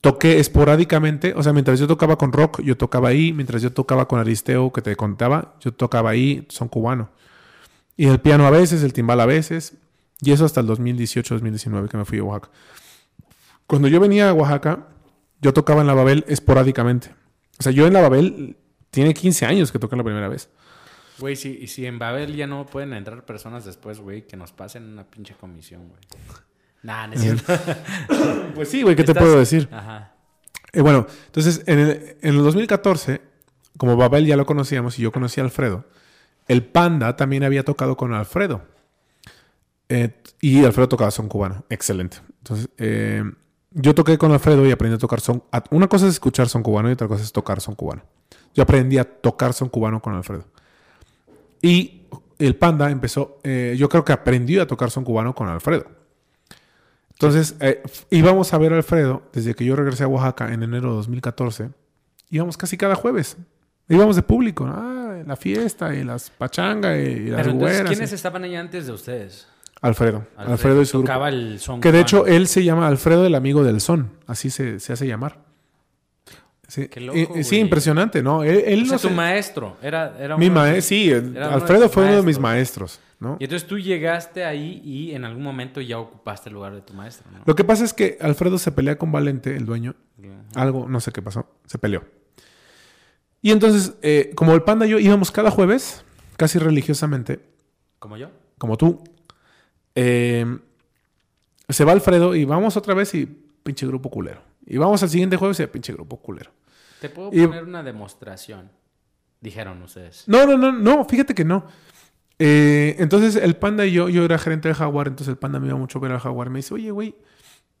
toqué esporádicamente, o sea, mientras yo tocaba con rock, yo tocaba ahí, mientras yo tocaba con Aristeo, que te contaba, yo tocaba ahí, son cubano. Y el piano a veces, el timbal a veces, y eso hasta el 2018-2019 que me fui a Oaxaca. Cuando yo venía a Oaxaca, yo tocaba en la Babel esporádicamente. O sea, yo en la Babel tiene 15 años que toqué la primera vez. Güey, si, y si en Babel ya no pueden entrar personas después, güey, que nos pasen una pinche comisión, güey. Nah, no es cierto. Pues sí, güey, ¿qué te puedo decir? Ajá. Eh, bueno, entonces en el, en el 2014, como Babel ya lo conocíamos y yo conocí a Alfredo, el Panda también había tocado con Alfredo. Eh, y Alfredo tocaba son cubano. Excelente. Entonces, eh, yo toqué con Alfredo y aprendí a tocar son. Una cosa es escuchar son cubano y otra cosa es tocar son cubano. Yo aprendí a tocar son cubano con Alfredo. Y el Panda empezó, eh, yo creo que aprendió a tocar son cubano con Alfredo. Entonces, eh, íbamos a ver a Alfredo desde que yo regresé a Oaxaca en enero de 2014. Íbamos casi cada jueves. Íbamos de público. Ah, la fiesta y las pachangas y las Pero entonces, güeras, ¿quiénes y- estaban ahí antes de ustedes? Alfredo. Alfredo, y su grupo. tocaba el son Que de hecho él se llama Alfredo el amigo del son. Así se, se hace llamar. Sí, Qué loco, Eh, sí güey. impresionante, ¿no? Él, él O sea, no tu se- maestro. Era, era Mi maestro, sí. era Alfredo fue uno de mis maestros. ¿no? Y entonces tú llegaste ahí y en algún momento ya ocupaste el lugar de tu maestro, ¿no? Lo que pasa es que Alfredo se pelea con Valente, el dueño. Algo, no sé qué pasó. Se peleó. Y entonces, eh, como el panda y yo íbamos cada jueves, casi religiosamente, ¿Como yo? como tú, eh, se va Alfredo y vamos otra vez y pinche grupo culero. Y vamos al siguiente jueves y pinche grupo culero. Te puedo Y- poner una demostración. Dijeron ustedes. No, no, no, no, fíjate que no. Eh, entonces el panda y yo, yo era gerente del Jaguar, entonces el panda me iba mucho a ver al Jaguar. Me dice, oye, güey,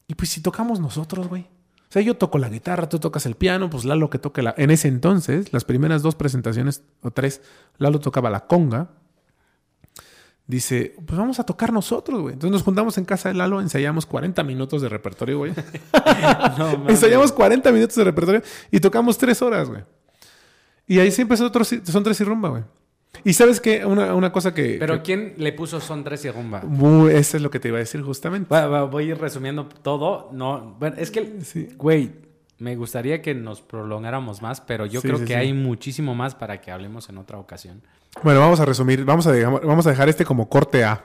¿y pues si tocamos nosotros, güey? O sea, yo toco la guitarra, tú tocas el piano, pues Lalo que toque la... En ese entonces, las primeras dos presentaciones, o tres, Lalo tocaba la conga. Dice, pues vamos a tocar nosotros, güey. Entonces nos juntamos en casa de Lalo, ensayamos 40 minutos de repertorio, güey. No. Ensayamos 40 minutos de repertorio y tocamos 3 horas, güey. Y ahí sí empezó otro, son tres y rumba, güey. Y sabes qué, una, una cosa que... Pero que- ¿quién le puso son tres y rumba? Uh, eso es lo que te iba a decir justamente. Voy a ir resumiendo todo. No, bueno, es que, Sí. güey, me gustaría que nos prolongáramos más, pero yo Sí, creo sí, que hay muchísimo más para que hablemos en otra ocasión. Bueno, vamos a resumir. Vamos a, dejar, vamos a dejar este como corte A.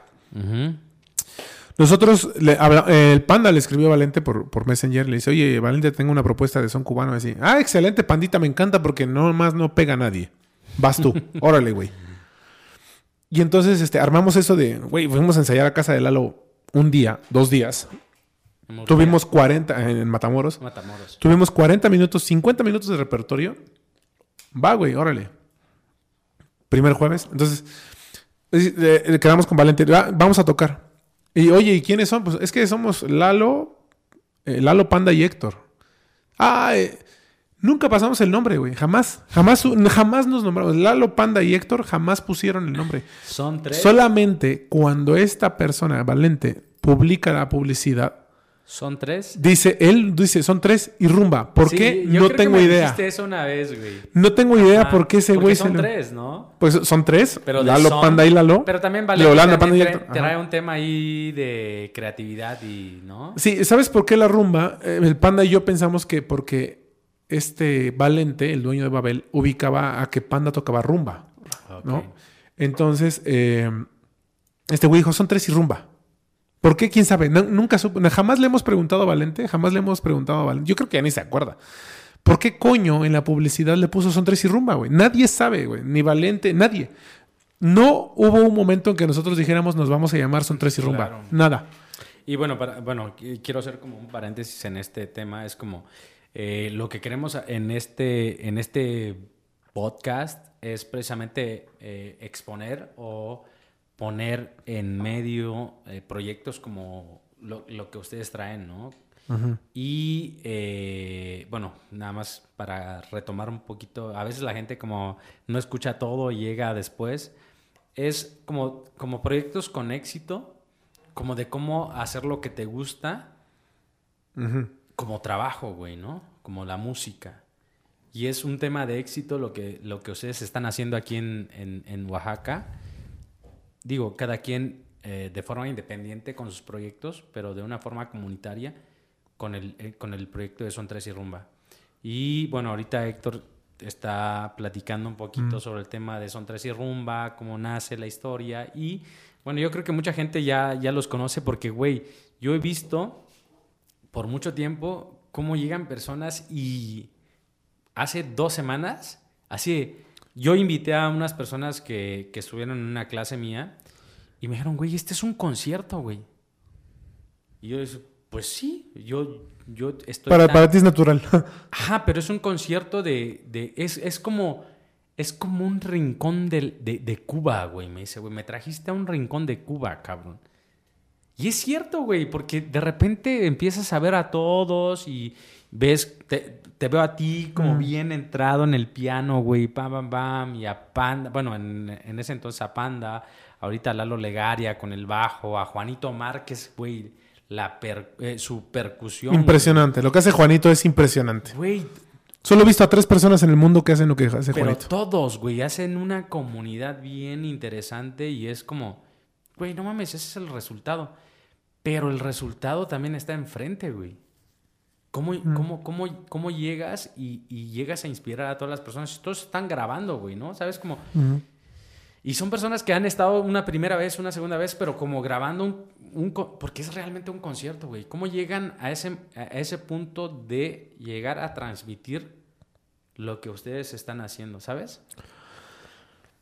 Nosotros, le habla- el Panda le escribió a Valente por, por Messenger. Le dice, oye, Valente, tengo una propuesta de son cubano. Así, ah, excelente, Pandita, me encanta porque no más no pega a nadie. Vas tú, órale, güey. Y entonces este, armamos eso de, güey, fuimos a ensayar a casa de Lalo un día, dos días. Tuvimos 40 en Matamoros. Matamoros. Tuvimos 40 minutos, 50 minutos de repertorio. Va, güey, órale. Primer jueves. Entonces, eh, quedamos con Valente. "Va, vamos a tocar. Y oye, ¿y quiénes son? Pues es que somos Lalo, eh, Lalo Panda y Héctor. Ah, eh, nunca pasamos el nombre, güey. Jamás, jamás, jamás nos nombramos. Lalo Panda y Héctor jamás pusieron el nombre. Son tres. Solamente cuando esta persona, Valente, publica la publicidad, Son tres. Dice, él dice, son tres y rumba. ¿Por Sí, qué? yo No creo que tengo me idea. dijiste eso una vez, güey. No tengo idea Ajá, por qué ese güey son se tres, ¿no? Pues son tres. Pero Lalo, son- Panda y Lalo. Pero también vale. También Panda y trae, un tema ahí de creatividad y, ¿no? Sí, ¿sabes por qué la rumba? Eh, el Panda y yo pensamos que porque este Valente, el dueño de Babel, ubicaba a que Panda tocaba rumba, ¿no? Entonces, eh, este güey dijo, son tres y rumba. ¿Por qué? ¿Quién sabe? No- nunca supo- jamás le hemos preguntado a Valente, jamás le hemos preguntado a Valente. Yo creo que ya ni se acuerda. ¿Por qué coño en la publicidad le puso son tres y rumba, güey? Nadie sabe, güey. Ni Valente, nadie. No hubo un momento en que nosotros dijéramos nos vamos a llamar son tres y rumba. Claro. Nada. Y bueno, para, bueno, qui- quiero hacer como un paréntesis en este tema. Es como eh, lo que queremos en este, en este podcast es precisamente eh, exponer o poner en medio eh, proyectos como lo, lo que ustedes traen, ¿no? Y eh, bueno, nada más para retomar un poquito, a veces la gente como no escucha todo y llega después, es como, como proyectos con éxito, como de cómo hacer lo que te gusta como trabajo, güey, ¿no? Como la música. Y es un tema de éxito lo que, lo que ustedes están haciendo aquí en, en- en Oaxaca. Digo, cada quien eh, de forma independiente con sus proyectos, pero de una forma comunitaria con el, eh, con el proyecto de Son Tres y Rumba. Y bueno, ahorita Héctor está platicando un poquito sobre el tema de Son Tres y Rumba, cómo nace la historia. Y bueno, yo creo que mucha gente ya, ya los conoce porque, güey, yo he visto por mucho tiempo cómo llegan personas y hace dos semanas, así, yo invité a unas personas que, que estuvieron en una clase mía y me dijeron, güey, este es un concierto, güey. Y yo dije, pues sí, yo, yo estoy... Para, tan- para ti es natural. Ajá, pero es un concierto de... de es, es como... Es como un rincón del- de, de Cuba, güey. Me dice, güey, me trajiste a un rincón de Cuba, cabrón. Y es cierto, güey, porque de repente empiezas a ver a todos y ves, te, te veo a ti como bien entrado en el piano, güey, pam, pam, pam, y a Panda, bueno, en, en ese entonces a Panda, ahorita a Lalo Legaria con el bajo, a Juanito Márquez, güey, la per- eh, su percusión. güey. impresionante. Lo que hace Juanito es impresionante. Güey, Solo he visto a tres personas en el mundo que hacen lo que hace pero Juanito. todos, güey, hacen una comunidad bien interesante y es como, güey, no mames, ese es el resultado. Pero el resultado también está enfrente, güey. ¿Cómo, cómo, cómo, cómo llegas y, y llegas a inspirar a todas las personas? Todos están grabando, güey, ¿no? ¿Sabes? Como... Ujú. Y son personas que han estado una primera vez, una segunda vez, pero como grabando un... porque es realmente un concierto, güey. ¿Cómo llegan a ese, a ese punto de llegar a transmitir lo que ustedes están haciendo, ¿sabes?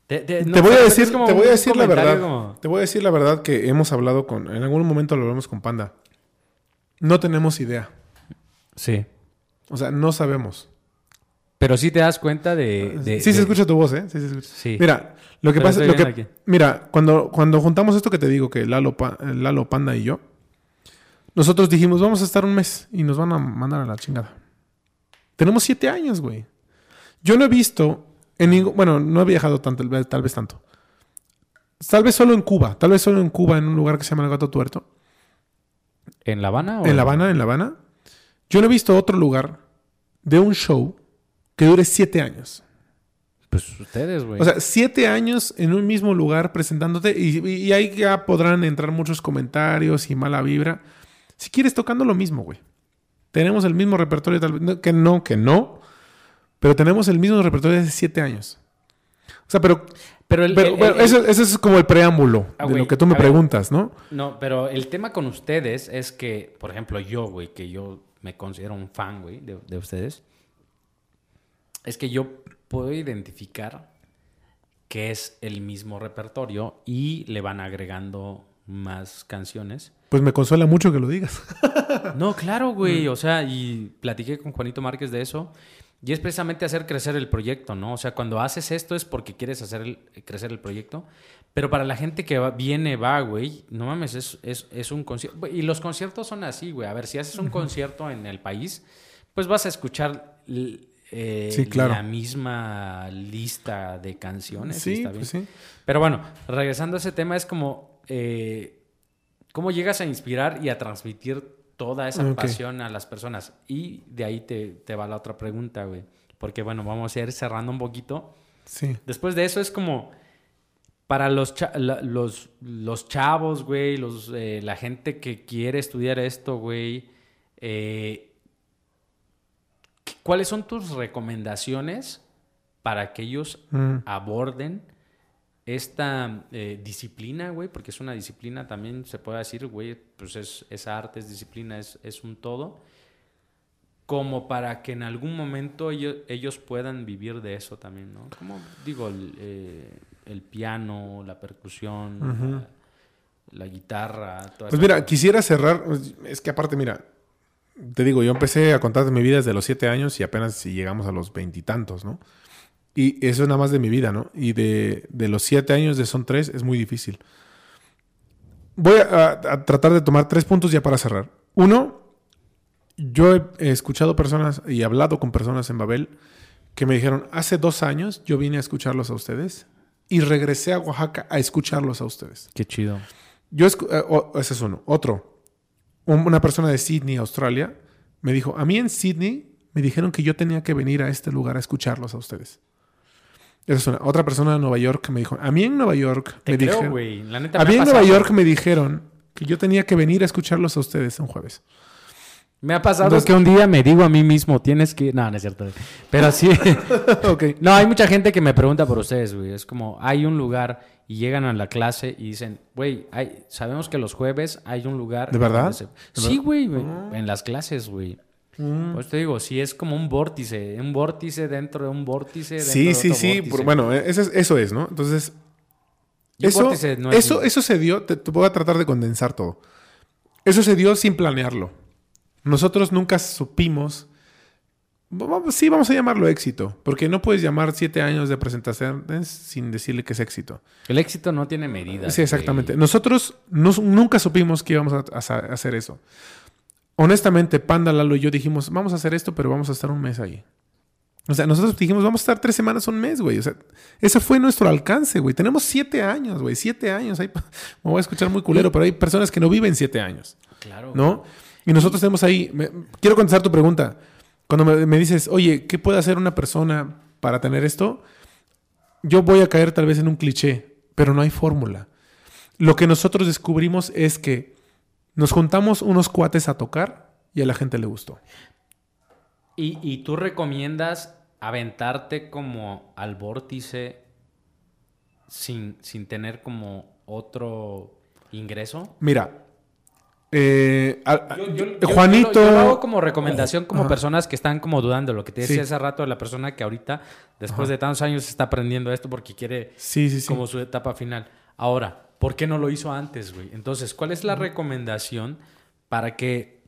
Te, te- no te voy a decir, es como te voy a un decir la verdad. como- Te voy a decir la verdad que hemos hablado con, en algún momento lo hablamos con Panda. No tenemos idea. Sí. O sea, no sabemos. Pero sí te das cuenta de... de- sí se escucha tu voz, ¿eh? Sí se escucha. Sí. Mira, lo que Pero pasa, lo que, mira, cuando, cuando juntamos esto que te digo, que Lalo, Pa- Lalo, Panda y yo, nosotros dijimos, vamos a estar un mes y nos van a mandar a la chingada. Tenemos siete años, güey. Yo no he visto en ningún, bueno, no he viajado tanto, tal vez tanto. Tal vez solo en Cuba, tal vez solo en Cuba, en un lugar que se llama El Gato Tuerto. ¿En La Habana? o En La Habana, en La Habana. Yo no he visto otro lugar de un show que dure siete años. Pues ustedes, güey. O sea, siete años en un mismo lugar presentándote y, y ahí ya podrán entrar muchos comentarios y mala vibra. Si quieres tocando lo mismo, güey. Tenemos el mismo repertorio, tal vez. no, que no, que no. Pero tenemos el mismo repertorio desde siete años. O sea, pero, pero el, pero- el- pero el- eso, eso es como el preámbulo Ah, de lo que tú me ver. preguntas, ¿no? No, pero el tema con ustedes es que, por ejemplo, yo, güey, que yo me considero un fan, güey, de, de ustedes, es que yo puedo identificar que es el mismo repertorio y le van agregando más canciones. Pues me consuela mucho que lo digas. No, claro, Mm. güey. O sea, y platiqué con Juanito Márquez de eso. Y es precisamente hacer crecer el proyecto, ¿no? O sea, cuando haces esto es porque quieres hacer el- crecer el proyecto. Pero para la gente que va- viene, va, güey, no mames, es, es, es un concierto. Y los conciertos son así, güey. A ver, si haces un concierto en el país, pues vas a escuchar eh, Sí, claro. la misma lista de canciones. Sí, está bien. pues sí. Pero bueno, regresando a ese tema, es como eh, cómo llegas a inspirar y a transmitir toda esa pasión a las personas. Y de ahí te, te va la otra pregunta, güey. Porque bueno, vamos a ir cerrando un poquito. Sí. Después de eso es como para los, cha- la- los, los chavos, güey, los, eh, la gente que quiere estudiar esto, güey. eh, ¿Cuáles son tus recomendaciones para que ellos Mm. aborden esta eh, disciplina, güey? Porque es una disciplina también, se puede decir, güey, pues es, es arte, es disciplina, es, es un todo. Como para que en algún momento ellos, ellos puedan vivir de eso también, ¿no? Como digo, el, eh, el piano, la percusión, la, la guitarra, toda Pues mira, cosa. quisiera cerrar. Es que aparte, mira, te digo, yo empecé a contar mi vida desde los siete años y apenas si llegamos a los veintitantos, ¿no? Y eso es nada más de mi vida, ¿no? Y de, de los siete años de son tres es muy difícil. Voy a, tratar de tomar tres puntos ya para cerrar. Uno, yo he, escuchado personas y hablado con personas en Babel que me dijeron, hace dos años yo vine a escucharlos a ustedes y regresé a Oaxaca a escucharlos a ustedes. Qué chido. Yo eh, ese es uno. Otro. Un- una persona de Sydney, Australia, me dijo, a mí en Sydney me dijeron que yo tenía que venir a este lugar a escucharlos a ustedes. Esa es una. Otra persona de Nueva York me dijo, a mí en Nueva York Te me creo, dijeron... güey. La neta A me mí en Nueva. York me dijeron que yo tenía que venir a escucharlos a ustedes un jueves. Me ha pasado Entonces- que un día me digo a mí mismo, tienes que... No, no es cierto. Pero sí. no, hay mucha gente que me pregunta por ustedes, güey. Es como, hay un lugar y llegan a la clase y dicen, güey, hay- sabemos que los jueves hay un lugar... ¿De verdad? donde se-". ¿De Sí, verdad? güey, güey, en las clases, güey. Pues te digo, sí es como un vórtice, un vórtice dentro de un vórtice. dentro Sí, de sí, otro sí. vórtice. por- bueno, eh, eso es, eso es, ¿no? Entonces, eso, vórtice no es- eso, eso se dio, te, te voy a tratar de condensar todo. Eso se dio sin planearlo. Nosotros nunca supimos, vamos- sí vamos a llamarlo éxito, porque no puedes llamar siete años de presentaciones sin decirle que es éxito. El éxito no tiene medida. Sí, exactamente. Nosotros no- nunca supimos que íbamos a, a sa- a hacer eso. Honestamente, Panda, Lalo y yo dijimos, vamos a hacer esto, pero vamos a estar un mes ahí. O sea, nosotros dijimos, vamos a estar tres semanas, un mes, güey. O sea, ese fue nuestro alcance, güey. Tenemos siete años, güey. Siete años. Ahí, me voy a escuchar muy culero, pero hay personas que no viven siete años, Claro. ¿no? Y nosotros tenemos ahí... me- quiero contestar tu pregunta. Cuando me, me dices, oye, ¿qué puede hacer una persona para tener esto? Yo voy a caer tal vez en un cliché, pero no hay fórmula. Lo que nosotros descubrimos es que nos juntamos unos cuates a tocar y a la gente le gustó. ¿Y, y tú recomiendas aventarte como al vórtice sin, sin tener como otro ingreso? Mira, Eh, Juanito. Yo, lo hago como recomendación como personas que están como dudando. Lo que te decía hace rato de la persona que ahorita, después de tantos años, está aprendiendo esto porque quiere como su etapa final. Ahora, ¿por qué no lo hizo antes, güey? Entonces, ¿cuál es la recomendación para que,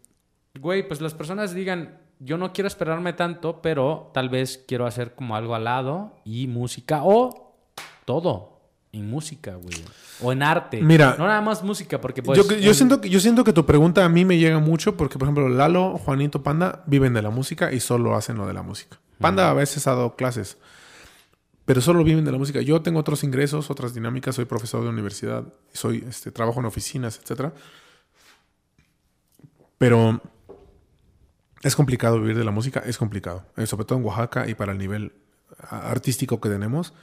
güey, pues las personas digan, yo no quiero esperarme tanto, pero tal vez quiero hacer como algo al lado y música o todo en música, güey. O en arte. Mira. No nada más música, porque pues... Yo, siento, que, yo siento que tu pregunta a mí me llega mucho porque, por ejemplo, Lalo, Juanito, Panda viven de la música y solo hacen lo de la música. Panda a veces ha dado clases, pero solo viven de la música. Yo tengo otros ingresos, otras dinámicas. Soy profesor de universidad, soy, este, trabajo en oficinas, etc. Pero es complicado vivir de la música, es complicado. Eh, sobre todo en Oaxaca y para el nivel artístico que tenemos,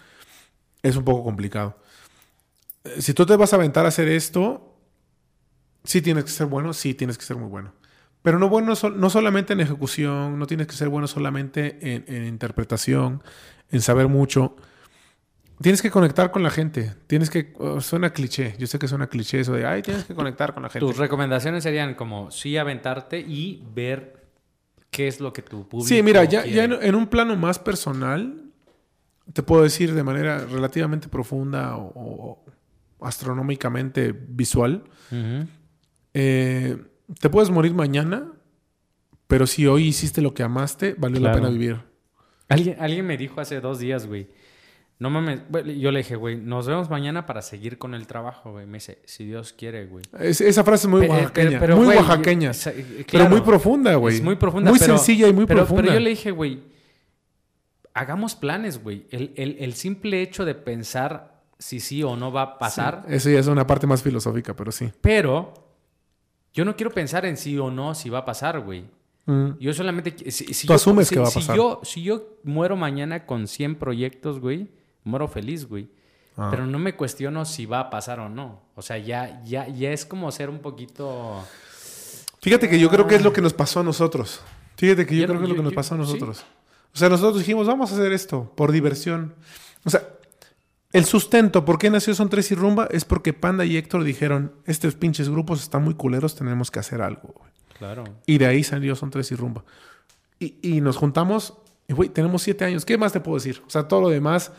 es un poco complicado. Eh, si tú te vas a aventar a hacer esto, sí tienes que ser bueno, sí tienes que ser muy bueno. Pero no bueno no solamente en ejecución, no tienes que ser bueno solamente en, interpretación, en saber mucho. Tienes que conectar con la gente. Tienes que. Oh, suena cliché. Yo sé que suena cliché eso de. Ay, tienes que conectar con la gente. Tus recomendaciones serían como sí aventarte y ver qué es lo que tu público. Sí, mira, ya, ya en, un plano más personal, te puedo decir de manera relativamente profunda o, astronómicamente visual. Eh, te puedes morir mañana, pero si hoy hiciste lo que amaste, valió la pena vivir. Alguien, alguien me dijo hace dos días, güey. No mames, yo le dije, güey, nos vemos mañana para seguir con el trabajo, güey. Me dice, si Dios quiere, güey. esa frase es muy oaxaqueña. muy oaxaqueña. pero muy profunda, güey. Es muy profunda. Muy sencilla y muy profunda. Pero yo le dije, güey, hagamos planes, güey. El, simple hecho de pensar si sí o no va a pasar. eso ya es una parte más filosófica, pero sí. Pero yo no quiero pensar en sí o no si va a pasar, güey. Mm. Yo solamente... Si, Tú asumes que va a pasar. yo, si yo muero mañana con 100 proyectos, güey muero feliz, güey. Ah. Pero no me cuestiono si va a pasar o no. O sea, ya, ya, ya es como ser un poquito. Fíjate que yo creo que es lo que nos pasó a nosotros. Fíjate que yo, creo que es lo que nos pasó a nosotros. O sea, nosotros dijimos, vamos a hacer esto por diversión. O sea, el sustento, ¿por qué nació Son Tres y Rumba? Es porque Panda y Héctor dijeron, estos pinches grupos están muy culeros, tenemos que hacer algo. Claro. Y de ahí salió Son Tres y Rumba. Y, y nos juntamos, y güey, tenemos siete años. ¿Qué más te puedo decir? O sea, todo lo demás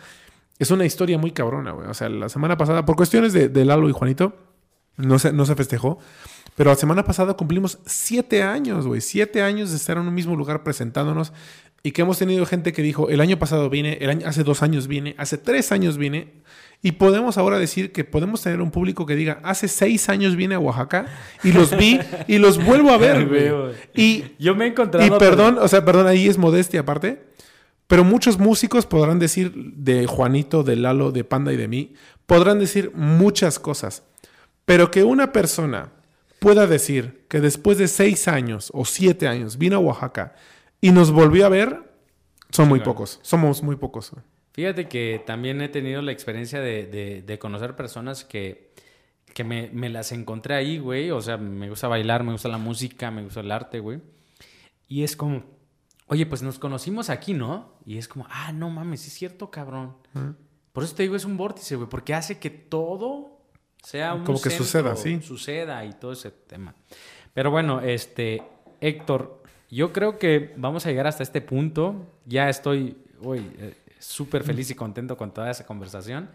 es una historia muy cabrona, güey. O sea, la semana pasada, por cuestiones de, Lalo y Juanito, no se, no se festejó. Pero la semana pasada cumplimos siete años, güey. Siete años de estar en un mismo lugar presentándonos. Y que hemos tenido gente que dijo, el año pasado vine, el año, hace dos años vine, hace tres años vine. Y podemos ahora decir que podemos tener un público que diga, hace seis años vine a Oaxaca y los vi y los vuelvo a ver, güey. Y yo me he encontrado... Y perdón, o sea, perdón, ahí es modestia aparte. Pero muchos músicos podrán decir de Juanito, de Lalo, de Panda y de mí, podrán decir muchas cosas. Pero que una persona pueda decir que después de seis años o siete años vino a Oaxaca y nos volvió a ver, son muy pocos. Somos muy pocos. Fíjate que también he tenido la experiencia de, conocer personas que, que me, me, las encontré ahí, güey. O sea, me gusta bailar, me gusta la música, me gusta el arte, güey. Y es como, oye, pues nos conocimos aquí, ¿no? Y es como, ah, no mames, es cierto, cabrón. Por eso te digo, es un vórtice, güey, porque hace que todo sea un Como que suceda, sí. Suceda y todo ese tema. Pero bueno, este, Héctor, yo creo que vamos a llegar hasta este punto. Ya estoy, eh, súper feliz y contento con toda esa conversación.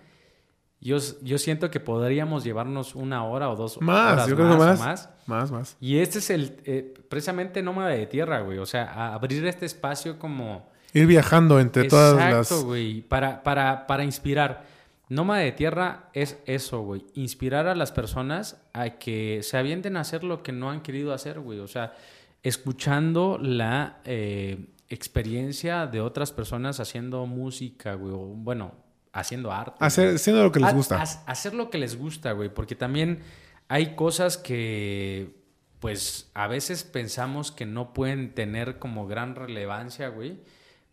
Yo, yo siento que podríamos llevarnos una hora o dos más, horas yo creo más, más. Más, más. Y este es el, eh, precisamente Nómada de Tierra, güey. O sea, abrir este espacio como... Ir viajando entre todas las... Exacto, güey. Para, para, para inspirar. Nómada de Tierra es eso, güey. Inspirar a las personas a que se avienten a hacer lo que no han querido hacer, güey. O sea, escuchando la eh, experiencia de otras personas haciendo música, güey. O, bueno, haciendo arte. Hacer, haciendo lo que les gusta. hacer lo que les gusta, güey, porque también hay cosas que, pues, a veces pensamos que no pueden tener como gran relevancia, güey.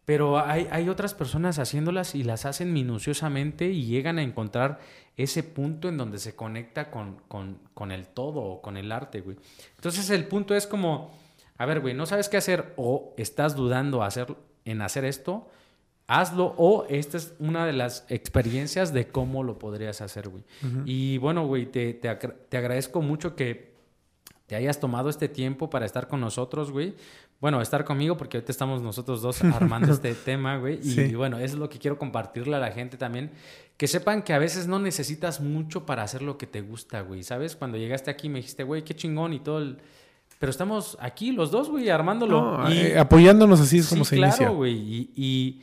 Pero hay, hay otras personas haciéndolas y las hacen minuciosamente y llegan a encontrar ese punto en donde se conecta con, con, con el todo o con el arte, güey. Entonces el punto es como, a ver, güey, no sabes qué hacer o estás dudando hacer, en hacer esto, hazlo o esta es una de las experiencias de cómo lo podrías hacer, güey. Y bueno, güey, te, te, agradezco mucho que te hayas tomado este tiempo para estar con nosotros, güey. Bueno, estar conmigo porque ahorita estamos nosotros dos armando este tema, güey. Y, bueno, eso es lo que quiero compartirle a la gente también. Que sepan que a veces no necesitas mucho para hacer lo que te gusta, güey. ¿Sabes? Cuando llegaste aquí me dijiste, güey, qué chingón y todo el... Pero estamos aquí los dos, güey, armándolo. y, eh, apoyándonos así es como se claro, inicia. güey. Y,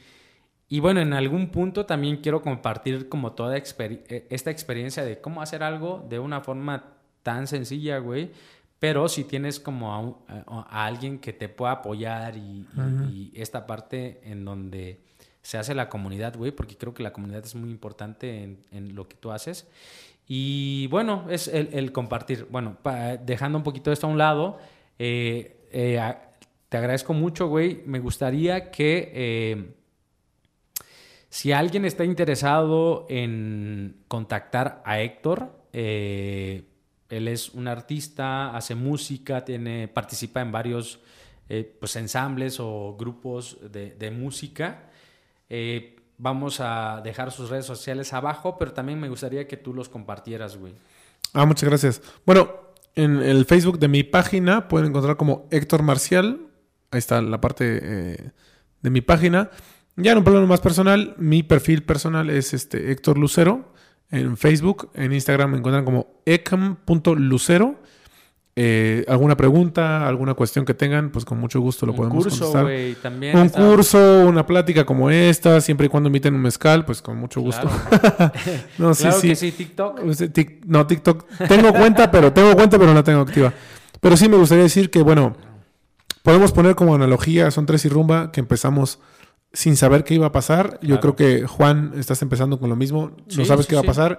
y, bueno, en algún punto también quiero compartir como toda e, esta experiencia de cómo hacer algo de una forma tan sencilla, güey pero si tienes como a, alguien que te pueda apoyar y, esta parte en donde se hace la comunidad, güey, porque creo que la comunidad es muy importante en, lo que tú haces. Y bueno, es el, compartir. Bueno, dejando un poquito esto a un lado, eh, eh, te agradezco mucho, güey. Me gustaría que eh, si alguien está interesado en contactar a Héctor, él es un artista, hace música, tiene, participa en varios pues, ensambles o grupos de, música. Vamos a dejar sus redes sociales abajo, pero también me gustaría que tú los compartieras, güey. Ah, muchas gracias. Bueno, en el Facebook de mi página pueden encontrar como Héctor Marcial. Ahí está la parte eh, de mi página. Ya en un plano más personal, mi perfil personal es este Héctor Lucero en Facebook, en Instagram me encuentran como ecam.lucero. Eh, alguna pregunta, alguna cuestión que tengan, pues con mucho gusto lo un podemos curso, contestar. también un curso, una plática como esta, siempre y cuando inviten un mezcal, pues con mucho gusto. no, sí, sí. sí, TikTok. No, TikTok. Tengo cuenta, pero tengo cuenta, pero no la tengo activa. Pero sí me gustaría decir que, bueno, podemos poner como analogía, son tres y rumba, que empezamos sin saber qué iba a pasar. Yo creo que Juan, estás empezando con lo mismo, no sabes qué va a pasar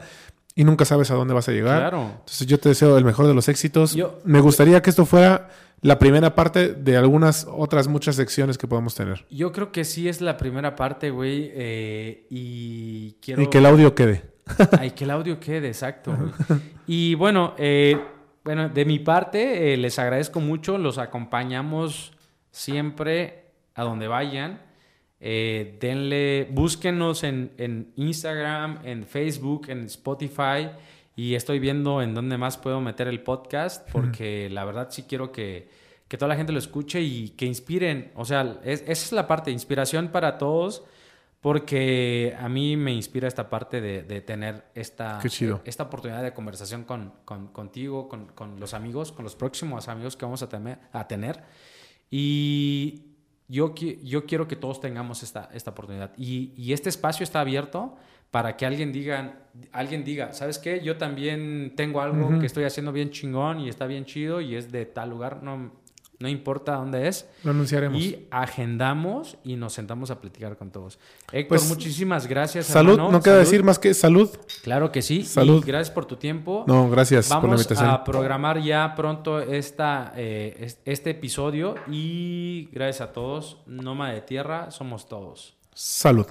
y nunca sabes a dónde vas a llegar. Claro. Entonces yo te deseo el mejor de los éxitos. Me gustaría que esto fuera la primera parte de algunas otras muchas secciones que podamos tener. Yo creo que sí es la primera parte, güey, eh, y quiero... Y que el audio quede. Ay, que el audio quede, exacto. y bueno, eh, bueno, de mi parte eh, les agradezco mucho, los acompañamos siempre a donde vayan. Eh, denle, búsquenos en, Instagram, en Facebook, en Spotify y estoy viendo en dónde más puedo meter el podcast porque la verdad sí quiero que, toda la gente lo escuche y que inspiren. O sea, esa es la parte, inspiración para todos porque a mí me inspira esta parte de, tener esta, esta oportunidad de conversación con, contigo, con, los amigos, con los próximos amigos que vamos a, tener, a tener. Y yo, yo quiero que todos tengamos esta, esta oportunidad. Y, este espacio está abierto para que alguien diga, alguien diga, ¿sabes qué? Yo también tengo algo que estoy haciendo bien chingón y está bien chido y es de tal lugar. No, no importa dónde es. Lo anunciaremos. Y agendamos y nos sentamos a platicar con todos. Héctor, pues, muchísimas gracias. Salud, no queda decir más que salud. Claro que sí. Salud. gracias por tu tiempo. No, gracias por la invitación. Vamos a programar ya pronto esta, eh, este episodio y gracias a todos. Noma de tierra, somos todos. Salud.